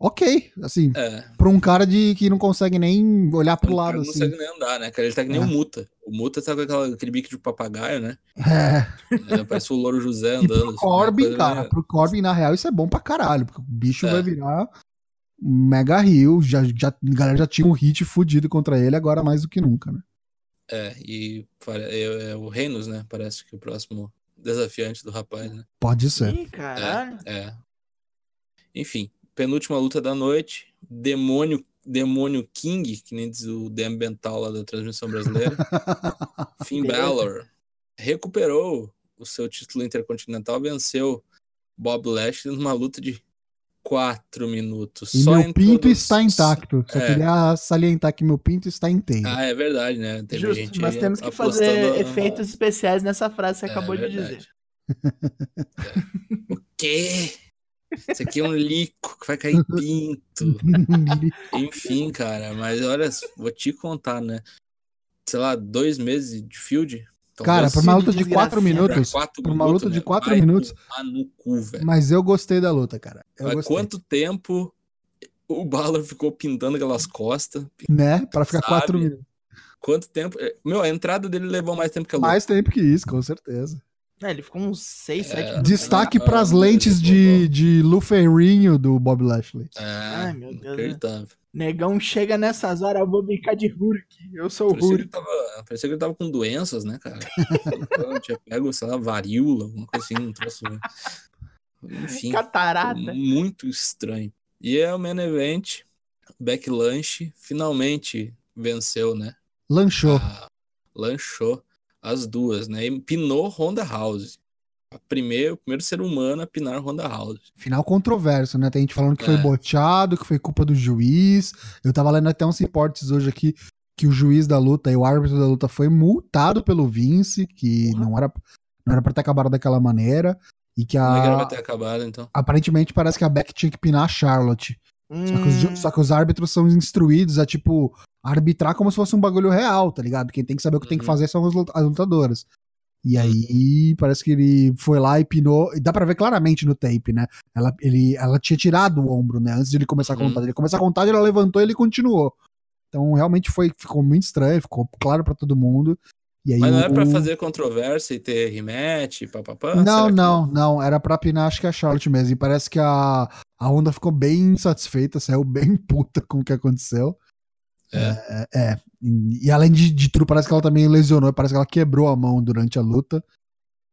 Speaker 2: ok, assim, é. pra um cara de, que não consegue nem olhar pro um lado,
Speaker 3: não
Speaker 2: assim.
Speaker 3: consegue nem andar, né, cara? Ele tá que nem é. o Muta. O Muta tá com aquela, aquele bico de papagaio, né? É. é parece o Louro José andando. E pro
Speaker 2: assim, Corbin, cara, pro Corbin, na real, isso é bom pra caralho, porque o bicho é. vai virar mega rio, já, já, a galera já tinha um hit fudido contra ele, agora mais do que nunca, né?
Speaker 3: É, e é, é o Reinos, né? Parece que o próximo desafiante do rapaz, né?
Speaker 2: Pode ser.
Speaker 1: Ih, caralho.
Speaker 3: É, é. Enfim, penúltima luta da noite, Demônio, Demônio King, que nem diz o Dem Bental lá da transmissão brasileira. Finn Balor recuperou o seu título intercontinental, venceu Bob Lashley numa luta de quatro minutos.
Speaker 2: E Só meu pinto está intacto. Só é. queria salientar que meu pinto está inteiro.
Speaker 3: Ah, é verdade, né?
Speaker 1: Tem Justo, gente nós temos que fazer efeitos especiais nessa frase que você é, acabou de dizer.
Speaker 3: É. O quê? Isso aqui é um lico que vai cair pinto. Enfim, cara, mas olha, vou te contar, né? Sei lá, dois meses de field,
Speaker 2: Cara, por uma luta de 4 minutos. Por uma luta de 4 né? minutos.
Speaker 3: No cu,
Speaker 2: mas eu gostei da luta, cara.
Speaker 3: Há quanto tempo o Balor ficou pintando aquelas costas?
Speaker 2: Né? Pra ficar 4 minutos.
Speaker 3: Quanto tempo. Meu, a entrada dele levou mais tempo que a luta.
Speaker 2: Mais tempo que isso, com certeza.
Speaker 1: É, ele ficou uns 6, 7
Speaker 2: é, Destaque para as lentes de, de lufeirinho do Bob Lashley.
Speaker 3: É, Ai, meu Deus.
Speaker 1: Negão chega nessas horas, eu vou brincar de Hulk. Eu sou o Hulk.
Speaker 3: parecia que ele tava com doenças, né, cara? eu tinha pego, sei lá, varíola, alguma coisa assim, um troço. Enfim.
Speaker 1: Catarata.
Speaker 3: Muito estranho. E é o main event. Beck Lunch finalmente venceu, né?
Speaker 2: Lanchou.
Speaker 3: Ah, lanchou as duas, né? E pinou Honda House a primeiro, o primeiro ser humano a pinar Ronda House.
Speaker 2: Final controverso, né? Tem gente falando que é. foi boteado, que foi culpa do juiz. Eu tava lendo até uns reportes hoje aqui que o juiz da luta e o árbitro da luta foi multado pelo Vince, que não era, não era pra ter acabado daquela maneira. E que a. Como é
Speaker 3: que era pra ter acabado, então?
Speaker 2: Aparentemente parece que a Beck tinha que pinar a Charlotte. Hum. Só, que os, hum. só, que os, árbitros são instruídos a, tipo, arbitrar como se fosse um bagulho real, tá ligado? Quem tem que saber o que uhum. tem que uhum. fazer são as lutadoras. E aí parece que ele foi lá e pinou. E dá pra ver claramente no tape, né? Ela, ele, ela tinha tirado o ombro, né? Antes de ele começar a contar. Uhum. Ele começar a contar, ela levantou e ele continuou. Então realmente foi, ficou muito estranho, ficou claro para todo mundo. E aí,
Speaker 3: Mas não era o... pra fazer controvérsia e ter rematch, papapá?
Speaker 2: Não, não, não. Era pra pinar, acho que a Charlotte mesmo. E parece que a, a Honda ficou bem insatisfeita, saiu bem puta com o que aconteceu. É. é, é. E além de, de, tudo, parece que ela também lesionou, parece que ela quebrou a mão durante a luta.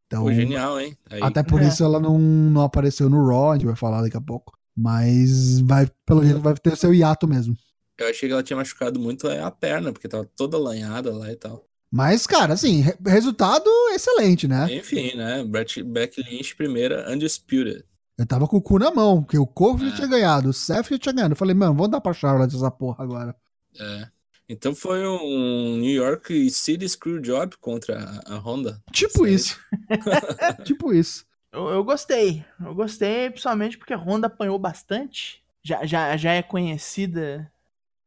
Speaker 2: Então,
Speaker 3: Foi genial, hein?
Speaker 2: Aí... Até por é. isso ela não, não apareceu no Raw, a gente vai falar daqui a pouco. Mas vai, pelo jeito, vai ter seu hiato mesmo.
Speaker 3: Eu achei que ela tinha machucado muito a perna, porque tava toda lanhada lá e tal.
Speaker 2: Mas, cara, assim, resultado excelente, né?
Speaker 3: Enfim, né? Beck Lynch, primeira, Undisputed.
Speaker 2: Eu tava com o cu na mão, porque o Corvo é. já tinha ganhado, o Seth já tinha ganhado. Eu falei, mano, vamos dar pra Charlotte essa porra agora.
Speaker 3: É. Então foi um New York City Screwjob contra a Honda.
Speaker 2: Tipo isso. tipo isso.
Speaker 1: Eu, eu, gostei. Eu gostei, principalmente porque a Honda apanhou bastante. já, já, já é conhecida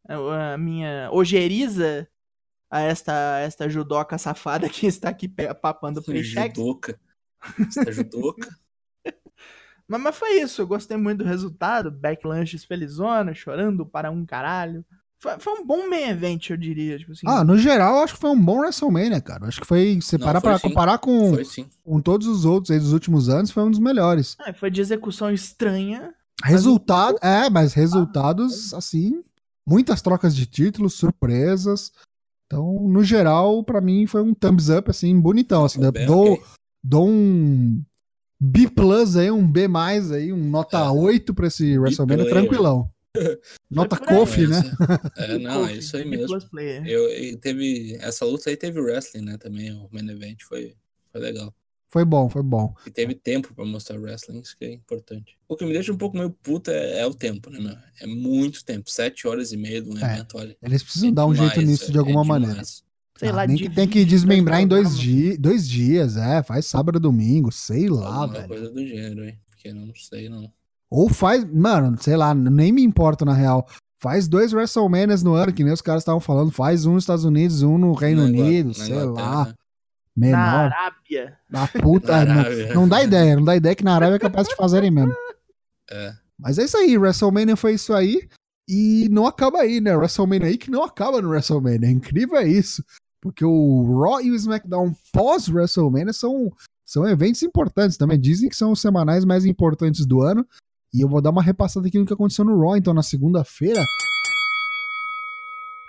Speaker 1: a, a minha ojeriza a esta, esta judoca safada que está aqui papando o paycheck.
Speaker 3: Judoca. Tá judoca?
Speaker 1: Mas, mas foi isso, eu gostei muito do resultado. Backlanches felizona, chorando para um caralho. Foi, foi um bom main event, eu diria. Tipo assim,
Speaker 2: Ah, no geral, eu acho que foi um bom WrestleMania, cara. Eu Acho que foi, se parar pra
Speaker 3: sim.
Speaker 2: comparar com,
Speaker 3: Foi
Speaker 2: com todos os outros aí dos últimos anos, foi um dos melhores.
Speaker 1: é, foi de execução estranha.
Speaker 2: Resultado, é, mas resultados, assim, muitas trocas de títulos, surpresas. Então, no geral, pra mim foi um thumbs up, assim, bonitão. Assim,
Speaker 3: bem
Speaker 2: dou,
Speaker 3: ok.
Speaker 2: dou um B plus aí, um B mais aí, um nota
Speaker 3: É.
Speaker 2: 8 pra esse WrestleMania, tranquilão. Nota. Kofi, né?
Speaker 3: É, não, é isso aí mesmo. Eu, e teve, essa luta aí teve wrestling, né? Também, o main event foi, foi legal.
Speaker 2: Foi bom, foi bom.
Speaker 3: E teve tempo pra mostrar wrestling, isso que é importante. O que me deixa um pouco meio puto é, é o tempo, né, meu? É muito tempo, sete horas e meia de um
Speaker 2: É.
Speaker 3: evento, olha.
Speaker 2: Eles precisam
Speaker 3: É
Speaker 2: dar um jeito
Speaker 3: demais,
Speaker 2: nisso
Speaker 3: é-
Speaker 2: de alguma
Speaker 3: é
Speaker 2: maneira.
Speaker 3: demais.
Speaker 1: Sei
Speaker 2: Ah,
Speaker 1: lá,
Speaker 2: nem que tem que desmembrar em dois, di dois dias, é, faz sábado e domingo, sei lá,
Speaker 3: Alguma
Speaker 2: velho.
Speaker 3: coisa do gênero, hein? Porque eu não sei, não.
Speaker 2: Ou faz, mano, sei lá, nem me importa na real. Faz dois WrestleManias no ano, que nem os caras estavam falando. Faz um nos Estados Unidos, um no Reino
Speaker 3: Na
Speaker 2: Unido,
Speaker 3: na
Speaker 2: sei
Speaker 3: Inglaterra,
Speaker 2: lá.
Speaker 3: Né?
Speaker 1: Na
Speaker 2: Menor.
Speaker 1: Arábia.
Speaker 2: Da puta.
Speaker 3: Na
Speaker 2: não,
Speaker 3: Arábia.
Speaker 2: não dá ideia, não dá ideia que na Arábia é capaz de fazerem mesmo.
Speaker 3: É.
Speaker 2: Mas é isso aí, WrestleMania foi isso aí. E não acaba aí, né? WrestleMania aí que não acaba no WrestleMania. Incrível é isso. Porque o Raw e o SmackDown pós-WrestleMania são, são eventos importantes também. Dizem que são os semanais mais importantes do ano. E eu vou dar uma repassada aqui no que aconteceu no Raw. Então, na segunda-feira,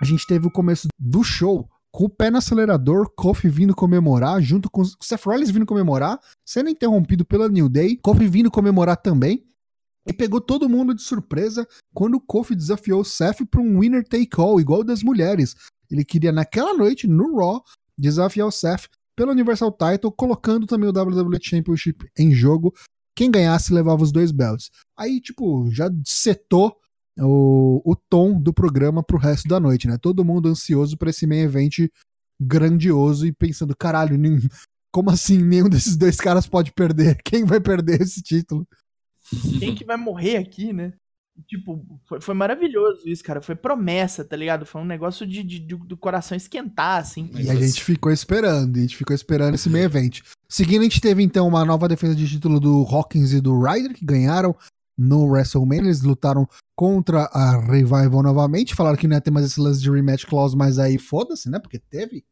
Speaker 2: a gente teve o começo do show com o pé no acelerador, Kofi vindo comemorar, junto com Seth Rollins vindo comemorar, sendo interrompido pela New Day, Kofi vindo comemorar também. E pegou todo mundo de surpresa quando o Kofi desafiou o Seth para um winner take all, igual das mulheres. Ele queria naquela noite, no Raw, desafiar o Seth pelo Universal Title, colocando também o WWE Championship em jogo. Quem ganhasse levava os dois belts. Aí, tipo, já setou o, o tom do programa pro resto da noite, né? Todo mundo ansioso pra esse main event grandioso e pensando, caralho, nem- como assim nenhum desses dois caras pode perder? Quem vai perder esse título?
Speaker 1: Quem que vai morrer aqui, né? Tipo, foi, foi maravilhoso isso, cara. Foi promessa, tá ligado? Foi um negócio de, de- do- do coração esquentar, assim.
Speaker 2: E a gente ficou esperando, a gente ficou esperando esse main event. Seguindo, a gente teve então uma nova defesa de título do Hawkins e do Ryder, que ganharam no WrestleMania. Eles lutaram contra a Revival novamente. Falaram que não ia ter mais esse lance de rematch clause, mas aí foda-se, né? Porque teve.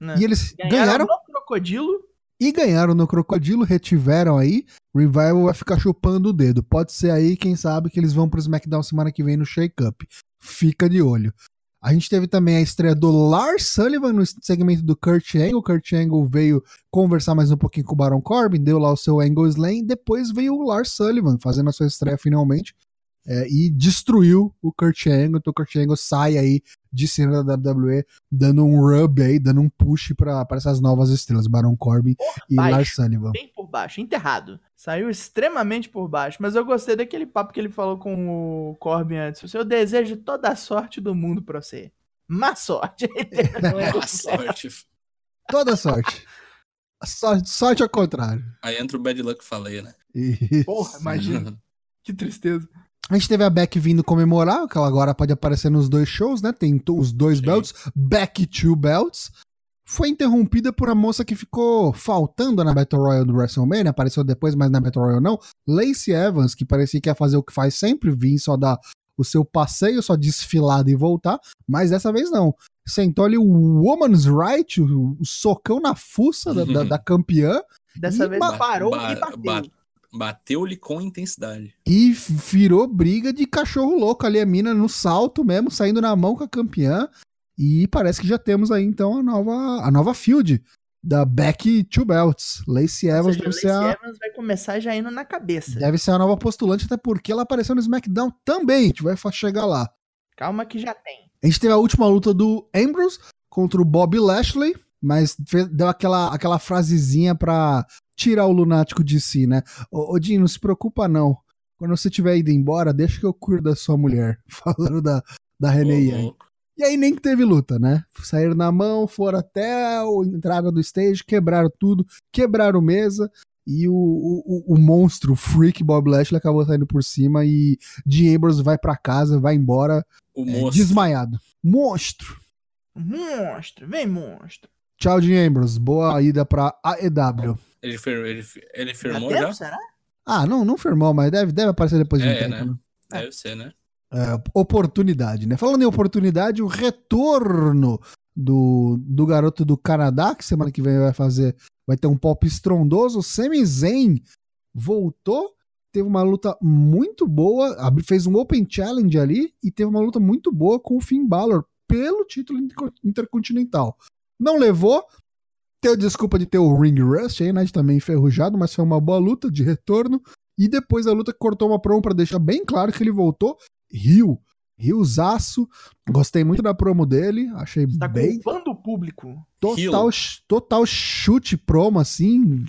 Speaker 1: né?
Speaker 2: E eles
Speaker 1: Ganharam,
Speaker 2: ganharam
Speaker 1: no Crocodilo.
Speaker 2: e ganharam no Crocodilo, retiveram aí. Revival vai ficar chupando o dedo. Pode ser aí, quem sabe, que eles vão pro SmackDown semana que vem no Shake Up. Fica de olho. A gente teve também a estreia do Lars Sullivan no segmento do Kurt Angle. Kurt Angle veio conversar mais um pouquinho com o Baron Corbin, deu lá o seu Angle Slam. Depois veio o Lars Sullivan fazendo a sua estreia finalmente é, e destruiu o Kurt Angle. Então o Kurt Angle sai aí de cena da WWE, dando um rub aí, dando um push para essas novas estrelas, Baron Corbin e
Speaker 1: baixo.
Speaker 2: Lars Sullivan.
Speaker 1: Bem por baixo, enterrado. Saiu extremamente por baixo. Mas eu gostei daquele papo que ele falou com o Corbin antes. Eu desejo toda a sorte do mundo pra você. Má sorte. É
Speaker 3: Boa sorte.
Speaker 2: Toda sorte. sorte. Sorte ao contrário.
Speaker 3: Aí entra o Bad Luck Falei, né?
Speaker 2: E
Speaker 1: Porra, imagina. Que tristeza.
Speaker 2: A gente teve a Beck vindo comemorar, que ela agora pode aparecer nos dois shows, né? Tem os dois
Speaker 3: Sim.
Speaker 2: belts, Beck Two Belts. Foi interrompida por a moça que ficou faltando na Battle Royale do WrestleMania, apareceu depois, mas na Battle Royale não. Lacey Evans, que parecia que ia fazer o que faz sempre, vir só dar o seu passeio, só desfilada e voltar, mas dessa vez não. Sentou ali o Woman's Right, o, socão na fuça da, da- da campeã,
Speaker 1: Dessa vez parou
Speaker 3: ba-
Speaker 1: e bateu.
Speaker 3: ba- Bateu-lhe com intensidade.
Speaker 2: E virou briga de cachorro louco ali, a mina no salto mesmo, saindo na mão com a campeã. E parece que já temos aí então a nova, a nova field da Becky Two Belts. Lacey Evans
Speaker 1: seja,
Speaker 2: deve,
Speaker 1: Lacey
Speaker 2: ser a,
Speaker 1: Evans vai começar já indo na cabeça.
Speaker 2: deve ser a nova postulante, até porque ela apareceu no SmackDown também. A gente vai chegar lá.
Speaker 1: Calma que já tem.
Speaker 2: A gente teve a última luta do Ambrose contra o Bob Lashley, mas fez- deu aquela, aquela frasezinha pra tirar o lunático de si, né? Ô, ô Dinho, não se preocupa não. Quando você tiver ido embora, deixa que eu cuido da sua mulher. Falando da, da Young.
Speaker 3: louco.
Speaker 2: E aí nem que teve luta, né? Saíram na mão, foram até a entrada do stage, quebraram tudo, quebraram mesa E o, o, o monstro, o freak Bob Lashley acabou saindo por cima e Dean Ambrose vai para casa, vai embora
Speaker 3: O
Speaker 2: é,
Speaker 3: monstro.
Speaker 2: desmaiado. Monstro!
Speaker 1: Monstro, vem monstro.
Speaker 2: Tchau, Dean Ambrose. Boa ida pra AEW.
Speaker 3: Ele, fir- ele, ele firmou
Speaker 1: tempo,
Speaker 3: já?
Speaker 1: será?
Speaker 2: Ah, não, não firmou, mas deve, deve aparecer depois de um
Speaker 3: É,
Speaker 2: tempo.
Speaker 3: né?
Speaker 2: né?
Speaker 1: É.
Speaker 3: Deve ser, né?
Speaker 2: É, oportunidade, né? Falando em oportunidade, o retorno do, do garoto do Canadá, que semana que vem vai fazer, vai ter um pop estrondoso. Sami Zayn voltou, teve uma luta muito boa, fez um Open Challenge ali e teve uma luta muito boa com o Finn Balor pelo título inter- intercontinental. Não levou, teve desculpa de ter o Ring Rust aí, né? De também enferrujado, mas foi uma boa luta de retorno. E depois a luta cortou uma promo pra deixar bem claro que ele voltou. Rio, Riozaço. Gostei muito da promo dele, achei
Speaker 1: Tá
Speaker 2: bem
Speaker 1: o público.
Speaker 2: total, total chute promo, assim,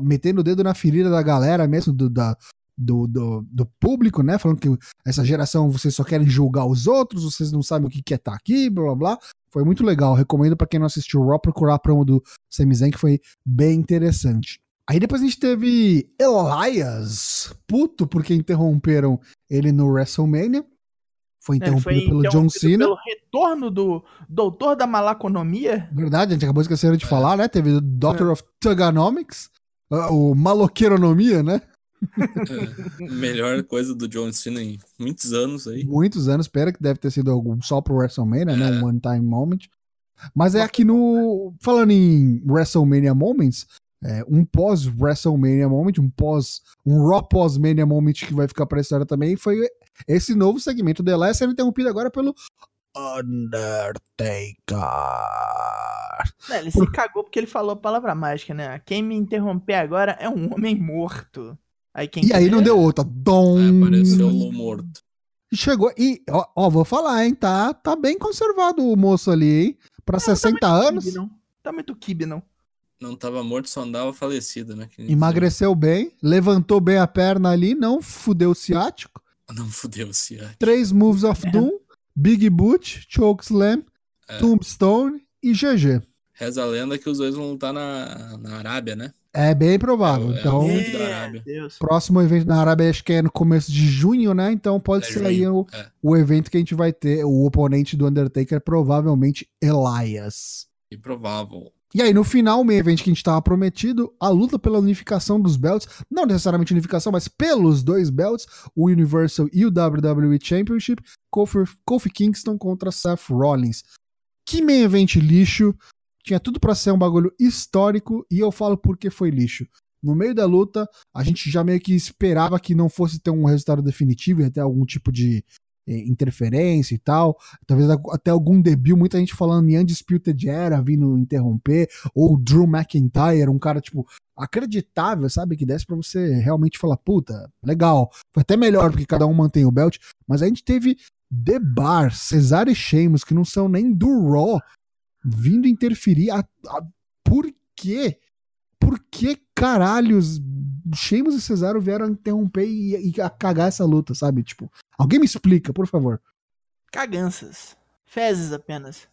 Speaker 2: metendo o dedo na ferida da galera mesmo, do, da, do, do, do público, né? Falando que essa geração vocês só querem julgar os outros, vocês não sabem o que que é estar aqui, blá blá blá. Foi muito legal. Recomendo pra quem não assistiu o Raw procurar a promo do Sami Zayn, que foi bem interessante. Aí depois a gente teve Elias, puto porque interromperam ele no WrestleMania. Foi
Speaker 1: Ele
Speaker 2: interrompido
Speaker 1: foi
Speaker 2: pelo John
Speaker 1: interrompido
Speaker 2: Cena.
Speaker 1: Pelo retorno do doutor da malaconomia.
Speaker 2: Verdade, a gente acabou esquecendo de falar, né? Teve o Doctor of Tuganomics, o Maloqueironomia, né?
Speaker 3: É, melhor coisa do John Cena em muitos anos aí.
Speaker 2: Muitos anos, espera que deve ter sido algum só pro WrestleMania, né?
Speaker 3: É.
Speaker 2: Um one time moment. Mas é aqui no. Falando em WrestleMania Moments, é, um pós-WrestleMania Moment, um pós. Um Raw pós-Mania Moment que vai ficar pra história também, foi esse novo segmento do Elias sendo interrompido agora pelo Undertaker.
Speaker 1: Né, ele se cagou porque ele falou a palavra mágica, né? Quem me interromper agora é um homem morto. Aí quem
Speaker 2: E aí não deu outra. Dom.
Speaker 3: É, apareceu o Lu morto.
Speaker 2: Chegou e, ó, ó, vou falar, hein, tá, tá bem conservado o moço ali, hein? Pra
Speaker 1: Não, tá
Speaker 2: 60
Speaker 1: muito
Speaker 2: anos,
Speaker 1: kibe, não. Tá muito kibe, não.
Speaker 3: Não tava morto, só andava falecido, né? Que-
Speaker 2: emagreceu bem, levantou bem a perna ali, não fudeu o ciático.
Speaker 3: Não fudeu se é.
Speaker 2: Três moves of
Speaker 1: É.
Speaker 2: doom, Big Boot, Choke Slam,
Speaker 3: É.
Speaker 2: Tombstone e GG.
Speaker 3: Reza a lenda que os dois vão lutar na, na Arábia, né?
Speaker 2: É bem provável.
Speaker 3: É, é
Speaker 2: então.
Speaker 1: Deus.
Speaker 2: próximo evento na Arábia acho que é no começo de junho, né? Então pode
Speaker 3: É
Speaker 2: ser aí o,
Speaker 3: junho, é.
Speaker 2: o evento que a gente vai ter. O oponente do Undertaker provavelmente Elias.
Speaker 3: Improvável.
Speaker 2: E aí, no final, o meio evento que a gente tava prometido, a luta pela unificação dos belts, não necessariamente unificação, mas pelos dois belts, o Universal e o WWE Championship, Kofi, Kofi Kingston contra Seth Rollins. Que meio evento lixo, tinha tudo pra ser um bagulho histórico, e eu falo porque foi lixo. No meio da luta, a gente já meio que esperava que não fosse ter um resultado definitivo, ia ter algum tipo de eh, interferência e tal. Talvez até algum debut, muita gente falando em Undisputed Era vindo interromper, ou Drew McIntyre, um cara, tipo, acreditável, sabe? Que desse pra você realmente falar, puta, legal. Foi até melhor, porque cada um mantém o belt. Mas a gente teve The Bar, Cesaro e Sheamus, que não são nem do Raw, vindo interferir. A, a- por quê? Por que caralhos Sheamus e Cesaro vieram interromper e, e a cagar essa luta, sabe? Tipo, alguém me explica, por favor.
Speaker 1: Caganças. Fezes apenas.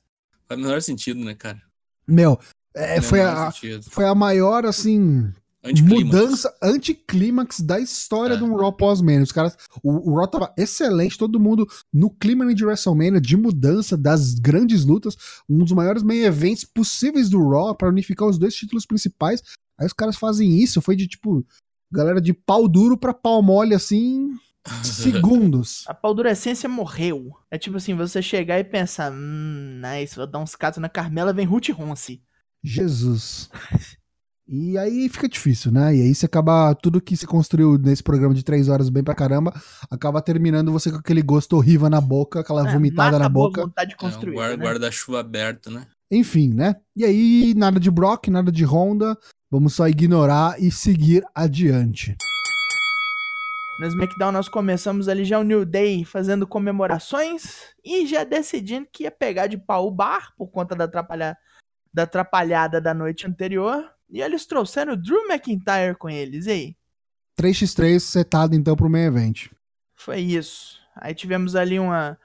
Speaker 3: Faz o menor sentido, né, cara?
Speaker 2: Meu, é, foi, a,
Speaker 3: sentido.
Speaker 2: foi a maior, assim, Mudança, anticlímax da história
Speaker 3: É.
Speaker 2: de um Raw pós-Mania. Os caras, o, o Raw tava excelente, todo mundo no clima de WrestleMania, de mudança das grandes lutas, um dos maiores main events possíveis do Raw para unificar os dois títulos principais. Aí os caras fazem isso, foi de tipo, galera de pau duro pra pau mole, assim, segundos.
Speaker 1: A paldurecência morreu. É tipo assim, você chegar e pensar, hum, nice, vou dar uns catos na Carmela, vem Ruth Ronce.
Speaker 2: Jesus. E aí fica difícil, né? E aí você acaba. Tudo que se construiu nesse programa de três horas bem pra caramba, acaba terminando você com aquele gosto horrível na boca, aquela
Speaker 1: É,
Speaker 2: vomitada na boca.
Speaker 1: vontade
Speaker 3: É um
Speaker 1: construída,
Speaker 3: guarda-
Speaker 1: né?
Speaker 3: guarda-chuva aberto, né?
Speaker 2: Enfim, né? E aí, nada de Brock, nada de Honda. Vamos só ignorar e seguir adiante.
Speaker 1: No SmackDown nós começamos ali já o New Day fazendo comemorações e já decidindo que ia pegar de pau o bar por conta da, atrapalha... da atrapalhada da noite anterior. E eles trouxeram o Drew McIntyre com eles, e aí?
Speaker 2: 3x3 setado então pro main event.
Speaker 1: Foi isso. Aí tivemos ali uma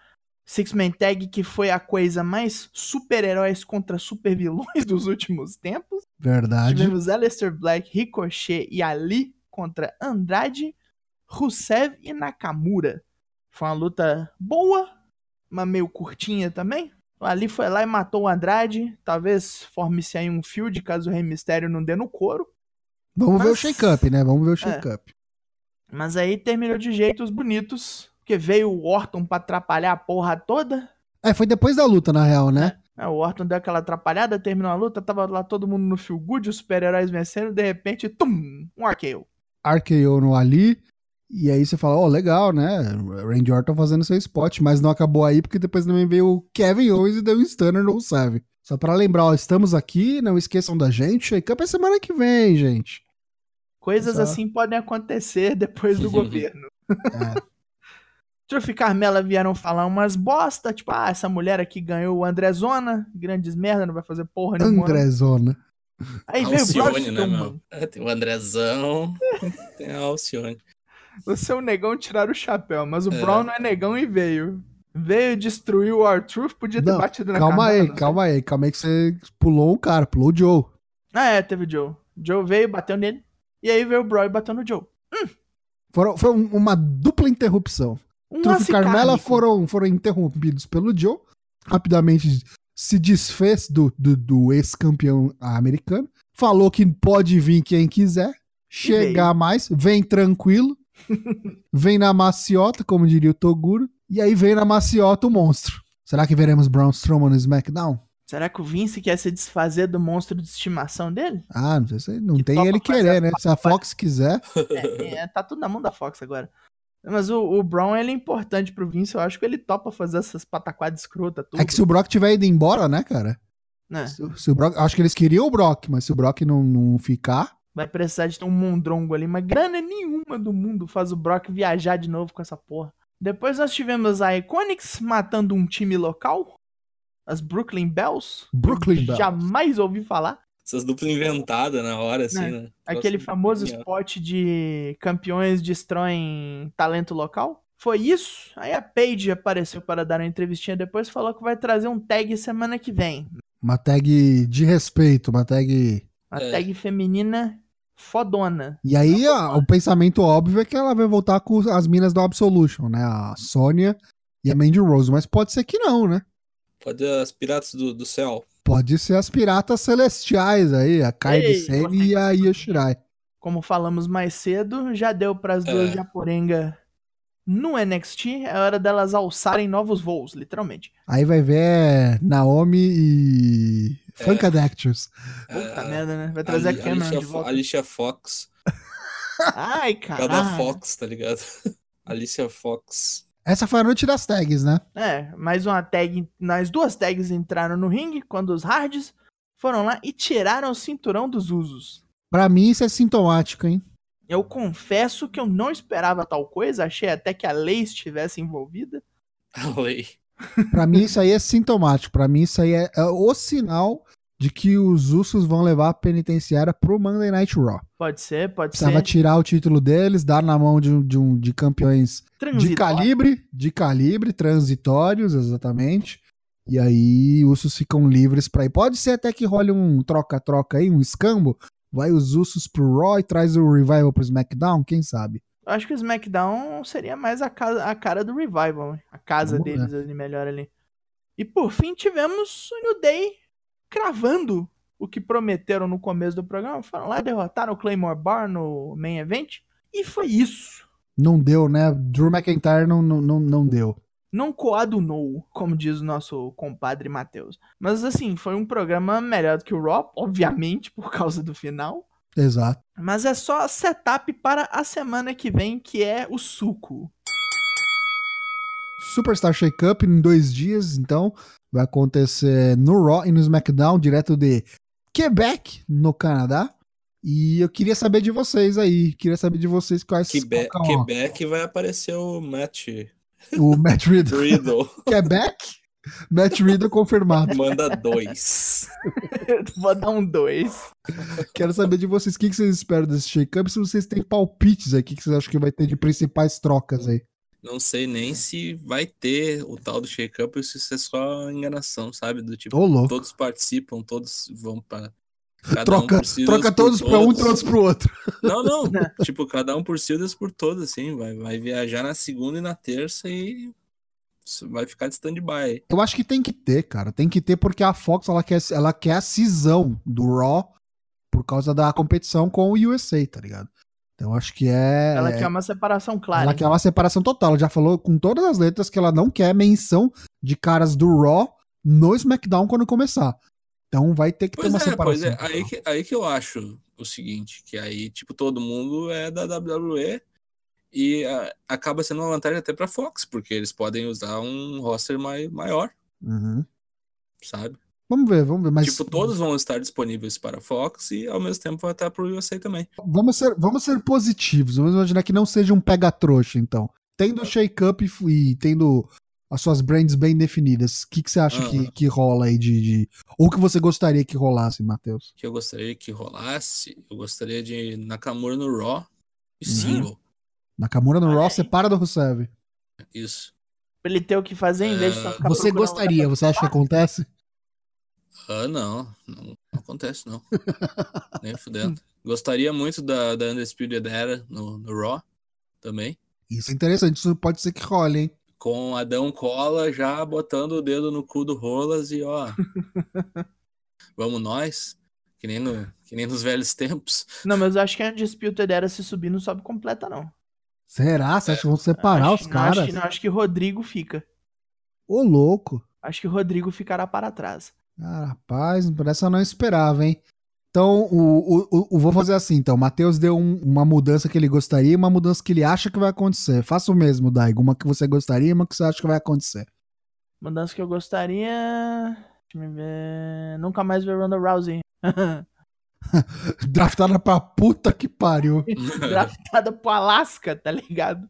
Speaker 1: Six Man Tag, que foi a coisa mais super-heróis contra super-vilões dos últimos tempos.
Speaker 2: Verdade.
Speaker 1: Tivemos Aleister Black, Ricochet e Ali contra Andrade, Rusev e Nakamura. Foi uma luta boa, mas meio curtinha também. Ali foi lá e matou o Andrade. Talvez forme-se aí um field caso o Rei Mistério não dê no couro.
Speaker 2: Vamos ver o
Speaker 1: Mas-
Speaker 2: shake-up, né? Vamos ver o shake-up.
Speaker 1: Mas aí terminou de jeitos bonitos. Porque veio o Orton pra atrapalhar a porra toda.
Speaker 2: É, foi depois da luta, na real, né?
Speaker 1: É, o Orton deu aquela atrapalhada, terminou a luta, tava lá todo mundo no feel good, os super-heróis vencendo, de repente, tum, um RKO.
Speaker 2: RKO no Ali. E aí você fala, ó, legal, né? Randy Orton fazendo seu spot, mas não acabou aí, porque depois também veio o Kevin Owens e deu um stunner no Rusev. Só pra lembrar, ó, estamos aqui, não esqueçam da gente. Shake Up é semana que vem, gente.
Speaker 1: Coisas
Speaker 2: Só.
Speaker 1: assim podem acontecer depois do governo.
Speaker 2: É.
Speaker 1: Truff e Carmela vieram falar umas bosta, tipo, ah, essa mulher aqui ganhou o Andrezona, grandes merda, não vai fazer porra nenhuma.
Speaker 2: Andrezona.
Speaker 1: Aí veio o Braun
Speaker 3: Alcione, né, meu? É, tem o Andrezão, tem a Alcione.
Speaker 1: Você é um negão tirar o chapéu, mas o
Speaker 3: É.
Speaker 1: Braun não é negão e veio. Veio destruir o R-Truth, podia ter
Speaker 2: Não,
Speaker 1: batido na
Speaker 2: Calma aí,
Speaker 1: não sei.
Speaker 2: calma aí, calma aí que você pulou um cara, pulou o Joe.
Speaker 1: Ah, é, teve o Joe. Joe veio, bateu nele. E aí veio o Braun e bateu no Joe.
Speaker 2: Foram, foi um- uma dupla interrupção.
Speaker 1: Um
Speaker 2: Truff e Carmela foram, foram interrompidos pelo Joe. Rapidamente se desfez do, do, do ex-campeão americano. Falou que pode vir quem quiser. Chegar mais. Vem tranquilo. Vem na maciota, como diria o Toguro. E aí vem na maciota o monstro. Será que veremos Braun Strowman no SmackDown?
Speaker 1: Será que o Vince quer se desfazer do monstro de estimação dele?
Speaker 2: Ah, não sei se não
Speaker 1: Que
Speaker 2: tem ele querer, né? Se a Fox quiser.
Speaker 1: É, é, tá tudo na mão da Fox agora. Mas o, o Braun, ele é importante pro Vince. Eu acho que ele topa fazer essas pataquadas escrotas, tudo.
Speaker 2: É que se o Brock tiver ido embora, né, cara?
Speaker 1: né?
Speaker 2: Se, se o Brock, acho que eles queriam o Brock, mas se o Brock não, não ficar,
Speaker 1: Vai precisar de ter um mondrongo ali. Mas grana nenhuma do mundo faz o Brock viajar de novo com essa porra. Depois nós tivemos a Iconics matando um time local. As Brooklyn Bells.
Speaker 2: Brooklyn
Speaker 1: Eu
Speaker 2: Bells.
Speaker 1: Jamais ouvi falar.
Speaker 3: Essas duplas inventadas na hora, assim,
Speaker 1: É,
Speaker 3: né?
Speaker 1: Aquele
Speaker 3: Nossa,
Speaker 1: famoso
Speaker 3: genial.
Speaker 1: spot de campeões destroem talento local. Foi isso. Aí a Paige apareceu para dar uma entrevistinha depois e falou que vai trazer um tag semana que vem.
Speaker 2: uma tag de respeito, uma tag.
Speaker 1: Uma
Speaker 3: É.
Speaker 1: tag feminina fodona.
Speaker 2: E aí ó, o pensamento óbvio é que ela vai voltar com as minas do Absolution, né? A Sônia e a Mandy Rose, mas pode ser que não, né?
Speaker 3: Pode as piratas do, do céu.
Speaker 2: Pode ser as piratas celestiais aí, a Sane
Speaker 1: gostei
Speaker 2: e a Io Shirai.
Speaker 1: Como falamos mais cedo, já deu para as duas
Speaker 3: É.
Speaker 1: japorenga no NXT. É hora delas alçarem novos voos, literalmente.
Speaker 2: Aí vai ver Naomi e Funkadactyls.
Speaker 1: Puta
Speaker 3: É,
Speaker 1: merda, né? Vai trazer a,
Speaker 3: Ali-
Speaker 1: Cameron
Speaker 3: Alicia,
Speaker 1: de volta.
Speaker 3: Alicia Fox.
Speaker 1: Ai,
Speaker 3: Cada
Speaker 1: caralho.
Speaker 3: Fox, tá ligado? Alicia Fox.
Speaker 2: Essa foi a noite das tags, né?
Speaker 1: É, mais uma tag. Nas duas tags entraram no ringue quando os Hards foram lá e tiraram o cinturão dos usos.
Speaker 2: Pra mim isso é sintomático, hein?
Speaker 1: Eu confesso que eu não esperava tal coisa, achei até que a lei estivesse envolvida.
Speaker 3: A lei.
Speaker 2: Pra mim isso aí é sintomático. Pra mim isso aí é, é o sinal de que os Usos vão levar a penitenciária pro Monday Night Raw.
Speaker 1: Pode ser, pode
Speaker 2: Precisava
Speaker 1: ser.
Speaker 2: tirar o título deles, dar na mão de, um, de, um- de campeões de calibre, de calibre, transitórios, exatamente. E aí Usos ficam livres pra ir. Pode ser até que role um troca-troca aí, um escambo. Vai os Usos pro Raw e traz o Revival pro SmackDown, quem sabe?
Speaker 1: Eu acho que o SmackDown seria mais a, casa, a cara do Revival, a casa
Speaker 2: Vamos
Speaker 1: deles ali melhor ali. E por fim tivemos o New Day cravando o que prometeram no começo do programa. Foram lá, derrotaram o Claymore Bar no main event. E foi isso.
Speaker 2: Não deu, né? Drew McIntyre não, não, não, não deu.
Speaker 1: Não coadunou, como diz o nosso compadre Matheus. Mas assim, foi um programa melhor do que o Raw, obviamente, por causa do final.
Speaker 2: Exato.
Speaker 1: Mas é só setup para a semana que vem, que é o suco.
Speaker 2: Superstar Shake-Up em dois dias, então. Vai acontecer no Raw e no SmackDown, direto de Quebec, no Canadá. E eu queria saber de vocês aí. Queria saber de vocês quais
Speaker 3: Quebec,
Speaker 2: é o-
Speaker 3: Quebec vai aparecer o Matt
Speaker 2: o Matt Riddle.
Speaker 3: Riddle.
Speaker 2: Quebec? Matt Riddle confirmado.
Speaker 3: Manda dois.
Speaker 1: Vou dar um 2.
Speaker 2: Quero saber de vocês o que vocês esperam desse shake-up. Se vocês têm palpites aqui que vocês acham que vai ter de principais trocas aí.
Speaker 3: Não sei nem se vai ter o tal do shake-up ou se isso é só enganação, sabe? Do tipo, todos participam, todos vão para. Cada
Speaker 2: troca
Speaker 3: um
Speaker 2: troca todos pra um e todos pro outro.
Speaker 3: Não, não. tipo, cada um por si, outros por todos, assim. Vai, vai viajar na segunda e na terça e vai ficar de stand-by.
Speaker 2: Eu acho que tem que ter, cara. Tem que ter porque a Fox ela quer, ela quer a cisão do Raw por causa da competição com o USA, tá ligado? Então eu acho que é.
Speaker 1: Ela
Speaker 2: é-
Speaker 1: quer uma separação clara.
Speaker 2: ela quer uma separação total. Ela já falou com todas as letras que ela não quer menção de caras do Raw no SmackDown quando começar. Então vai ter que ter
Speaker 3: Pois
Speaker 2: uma
Speaker 3: é, pois
Speaker 2: separação.
Speaker 3: é. Aí que, aí que eu acho o seguinte, que aí, tipo, todo mundo é da WWE e ah, acaba sendo uma vantagem até pra Fox, porque eles podem usar um roster mai, maior,
Speaker 2: Uhum.
Speaker 3: sabe?
Speaker 2: Vamos ver, vamos ver. Mas
Speaker 3: Tipo, todos vão estar disponíveis para a Fox e ao mesmo tempo vai estar pro USA também.
Speaker 2: vamos, ser, vamos ser positivos. Vamos imaginar que não seja um pega-trouxa, então. Tendo shake-up e, f- e tendo as suas brands bem definidas, o que, que você acha que, que rola aí de, de- Ou que você gostaria que rolasse, Matheus?
Speaker 3: Que eu gostaria que rolasse, eu gostaria de Nakamura no Raw e
Speaker 2: Uhum.
Speaker 3: single.
Speaker 2: Nakamura no
Speaker 1: Olha
Speaker 2: Raw separa do Rusev.
Speaker 3: Isso.
Speaker 1: Pra ele ter o que fazer em vez de só ficar
Speaker 2: Você gostaria, você acha que acontece?
Speaker 3: Ah, não, não, não acontece não. Nem fudendo. Gostaria muito da, da Undisputed Era no, no Raw também.
Speaker 2: Isso é interessante, isso pode ser que role, hein?
Speaker 3: Com Adão Cola já botando o dedo no cu do Rolas e ó. vamos nós. Que nem, no, que nem nos velhos tempos.
Speaker 1: Não, mas eu acho que a Undisputed Era se subir não sobe completa, não.
Speaker 2: Será? Você acha que vão separar
Speaker 1: acho,
Speaker 2: os
Speaker 1: não,
Speaker 2: caras?
Speaker 1: Acho que, não, acho que Rodrigo fica.
Speaker 2: Ô, louco.
Speaker 1: Acho que Rodrigo ficará para trás.
Speaker 2: Ah, rapaz, por essa eu não esperava, hein? Então, o, o, o- vou fazer assim, então. O Matheus deu um- uma mudança que ele gostaria e uma mudança que ele acha que vai acontecer. Faça o mesmo, Daigo. Uma que você gostaria e uma que você acha que vai acontecer.
Speaker 1: Mudança que eu gostaria. Deixa eu ver. Nunca mais ver Ronda Rousey.
Speaker 2: Draftada pra puta que pariu.
Speaker 1: Draftada pro Alasca, tá ligado?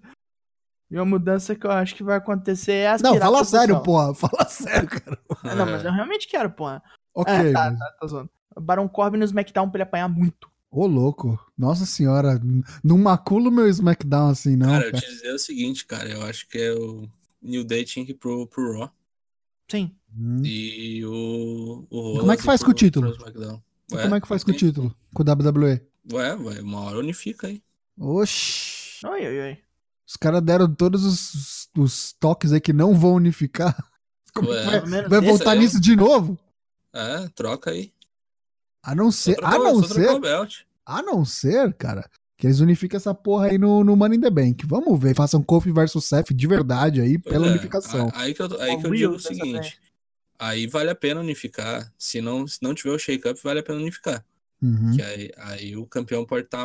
Speaker 1: E uma mudança que eu acho que vai acontecer é aspirar
Speaker 2: Não, fala sério, porra. Fala sério, cara.
Speaker 1: Não, mas eu realmente quero, porra.
Speaker 2: Ok.
Speaker 1: É, tá,
Speaker 2: mas-
Speaker 1: tá, tá zoando. Baron Corbin no SmackDown pra ele apanhar muito.
Speaker 2: Ô, louco. Nossa senhora. Não macula o meu SmackDown assim, não.
Speaker 3: cara, eu
Speaker 2: cara.
Speaker 3: te dizer o seguinte, cara. Eu acho que é o New Day tinha que ir pro, pro Raw.
Speaker 1: Sim.
Speaker 2: Hum.
Speaker 3: E o, o
Speaker 2: como é que faz
Speaker 3: pro-
Speaker 2: com o título?
Speaker 3: Ué,
Speaker 2: Como é que faz com o título? Com o WWE?
Speaker 3: Ué, vai, uma hora unifica aí.
Speaker 2: Oxi.
Speaker 1: Oi, oi, oi.
Speaker 2: Os caras deram todos os, os toques aí que não vão unificar. Como é
Speaker 3: Ué,
Speaker 2: que vai, vai voltar
Speaker 3: aí
Speaker 2: nisso de novo?
Speaker 3: É, troca aí.
Speaker 2: A não ser, a não ser, a não ser, cara, que eles unifiquem essa porra aí no, no Money in the Bank. Vamos ver, façam Kofi versus Seth de verdade aí
Speaker 3: Pois
Speaker 2: pela
Speaker 3: é,
Speaker 2: unificação.
Speaker 3: a- Aí que eu, aí que eu digo o seguinte. Aí vale a pena unificar. Se não, se não tiver o shake-up, vale a pena unificar.
Speaker 2: Uhum.
Speaker 3: Que aí, aí o campeão pode estar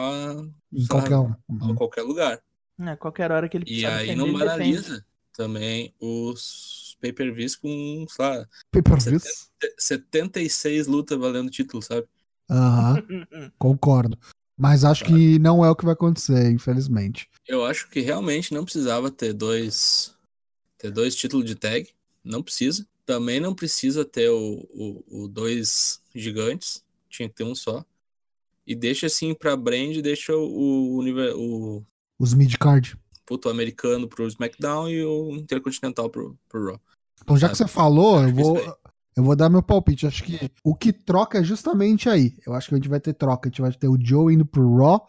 Speaker 2: Em qualquer um.
Speaker 3: a
Speaker 2: Uhum.
Speaker 3: qualquer lugar.
Speaker 1: É, qualquer hora que ele
Speaker 3: E aí não banaliza também os pay-per-views com, sei lá,
Speaker 2: Pay-per-views?
Speaker 3: 76 lutas valendo título, sabe?
Speaker 2: Aham, concordo. Mas acho que não é o que vai acontecer, infelizmente.
Speaker 3: Eu acho que realmente não precisava ter dois ter dois títulos de tag, não precisa. Também não precisa ter o, o, o dois gigantes, tinha que ter um só. E deixa assim pra brand, deixa o, o, o
Speaker 2: Os mid-card.
Speaker 3: puto americano pro SmackDown e o Intercontinental pro, pro Raw.
Speaker 2: Então, já que você falou, eu
Speaker 3: Acho que
Speaker 2: vou, eu vou dar meu palpite. Acho que o que troca é justamente aí. Eu acho que a gente vai ter troca. A gente vai ter o Joe indo pro Raw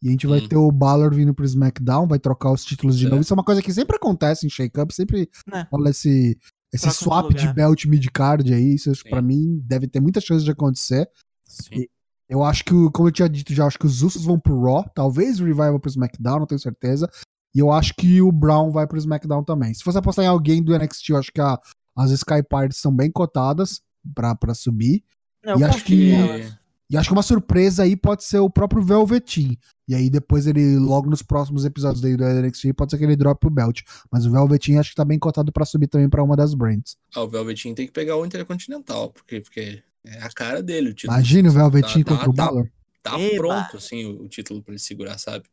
Speaker 2: e a gente vai
Speaker 3: Hum.
Speaker 2: ter o Balor vindo pro SmackDown, vai trocar os títulos de
Speaker 3: Certo.
Speaker 2: novo. Isso é uma coisa que sempre acontece em Shake-Up, sempre
Speaker 1: É.
Speaker 2: rola esse, esse
Speaker 1: Troca
Speaker 2: swap de belt mid-card aí. Isso,
Speaker 3: Sim.
Speaker 2: pra mim, deve ter muita chance de acontecer.
Speaker 3: Sim.
Speaker 2: Eu acho que, como eu tinha dito já, acho que os Usos vão pro Raw, talvez o Revival pro SmackDown, não tenho certeza. E eu acho que o Brown vai pro SmackDown também. Se fosse apostar em alguém do NXT, eu acho que a- as Sky Parties são bem cotadas pra, pra subir.
Speaker 1: Eu
Speaker 2: E acho que-. E acho que uma surpresa aí pode ser o próprio Velveteen. E aí depois ele, logo nos próximos episódios daí do NXT, pode ser que ele drope o belt. Mas o Velveteen acho que tá bem cotado pra subir também pra uma das brands.
Speaker 3: Ah, o Velveteen tem que pegar o Intercontinental, porque, porque é a cara dele o título.
Speaker 2: Imagina o
Speaker 3: Tá- tá-
Speaker 2: contra o
Speaker 3: tá-
Speaker 2: Balor.
Speaker 3: Tá
Speaker 1: Eba.
Speaker 3: pronto, assim, o, o título pra ele segurar, sabe?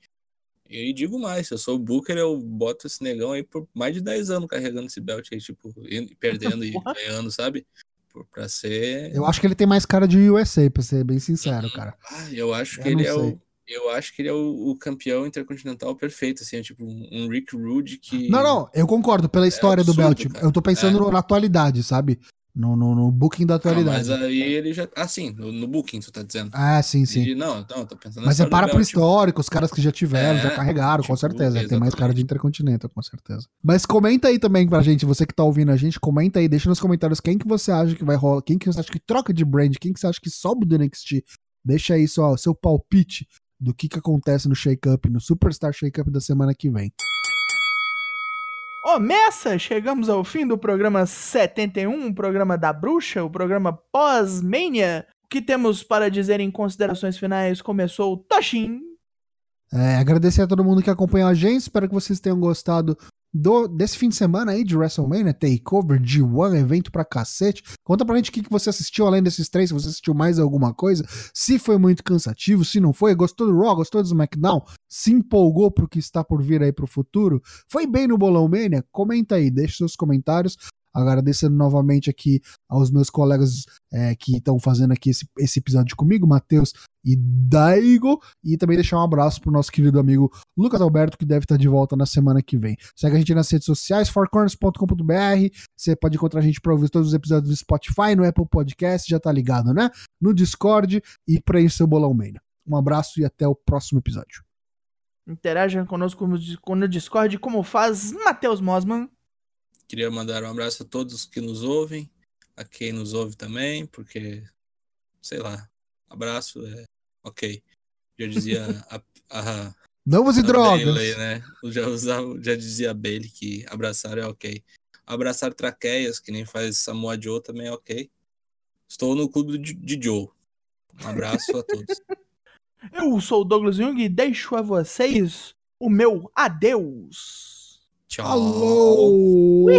Speaker 3: E digo mais, se eu sou o Booker, eu boto esse negão aí por mais de 10 anos carregando esse belt aí, tipo, perdendo e ganhando, sabe? Por- Pra ser.
Speaker 2: Eu acho que ele tem mais cara de USA, pra ser bem sincero, cara.
Speaker 3: Ah, eu acho
Speaker 2: Eu
Speaker 3: que ele
Speaker 2: não
Speaker 3: é
Speaker 2: sei.
Speaker 3: o. Eu acho que ele é o, o campeão intercontinental perfeito, assim, é tipo um Rick Rude que.
Speaker 2: Não, não, eu concordo pela história do
Speaker 3: absurdo,
Speaker 2: Belt.
Speaker 3: cara.
Speaker 2: Eu tô pensando
Speaker 3: É.
Speaker 2: na atualidade, sabe? No, no, no booking da
Speaker 3: Ah,
Speaker 2: atualidade.
Speaker 3: mas aí ele já. Ah, sim, no, no Booking, tu tá dizendo.
Speaker 2: Ah, sim, sim.
Speaker 3: E, não, não, tô pensando
Speaker 2: Mas é para pro
Speaker 3: Belt.
Speaker 2: histórico, os caras que já tiveram,
Speaker 3: É,
Speaker 2: já carregaram, com
Speaker 3: tipo,
Speaker 2: certeza. Tem mais cara de
Speaker 3: exatamente.
Speaker 2: Intercontinental, com certeza. Mas comenta aí também pra gente, você que tá ouvindo a gente, comenta aí, deixa nos comentários quem que você acha que vai rolar, quem que você acha que troca de brand, quem que você acha que sobe do NXT. Deixa aí só o seu palpite do que que acontece no Shake Up, no Superstar Shake Up da semana que vem.
Speaker 1: Messa, chegamos ao fim do programa 71, o programa da bruxa, o programa pós-mania. O que temos para dizer em considerações finais? Começou o Toshin.
Speaker 2: É, agradecer a todo mundo que acompanhou a gente. Espero que vocês tenham gostado do, desse fim de semana aí de WrestleMania, Takeover, G1, evento pra cacete. Conta pra gente o que, que você assistiu além desses três, se você assistiu mais alguma coisa, se foi muito cansativo, se não foi, gostou do Raw, gostou do SmackDown, se empolgou pro que está por vir aí pro futuro, foi bem no Bolão Mania? Comenta aí, deixe seus comentários. Agradecendo novamente aqui aos meus colegas é, que estão fazendo aqui esse, esse episódio comigo, Matheus e Daigo. E também deixar um abraço pro nosso querido amigo Lucas Alberto, que deve estar de volta na semana que vem. Segue a gente nas redes sociais, fourcorners.com.br. Você pode encontrar a gente para ouvir todos os episódios do Spotify, no Apple Podcast, já tá ligado, né? No Discord e preencher seu bolão Mania. Um abraço e até o próximo episódio.
Speaker 1: Interaja conosco no, no Discord, como faz Matheus Mosman.
Speaker 3: Queria mandar um abraço a todos que nos ouvem, a quem nos ouve também, porque, sei lá, abraço é ok. Já dizia a, a,
Speaker 2: Vamos e
Speaker 3: a
Speaker 2: drogas!
Speaker 3: Bailey, né? Eu Já, usava, já dizia a Bailey que abraçar é ok. Abraçar traqueias, que nem faz Samoa Joe, também é ok. Estou no clube de, de Joe. Um abraço a todos.
Speaker 1: Eu sou o Douglas Jung e deixo a vocês o meu adeus. Hello.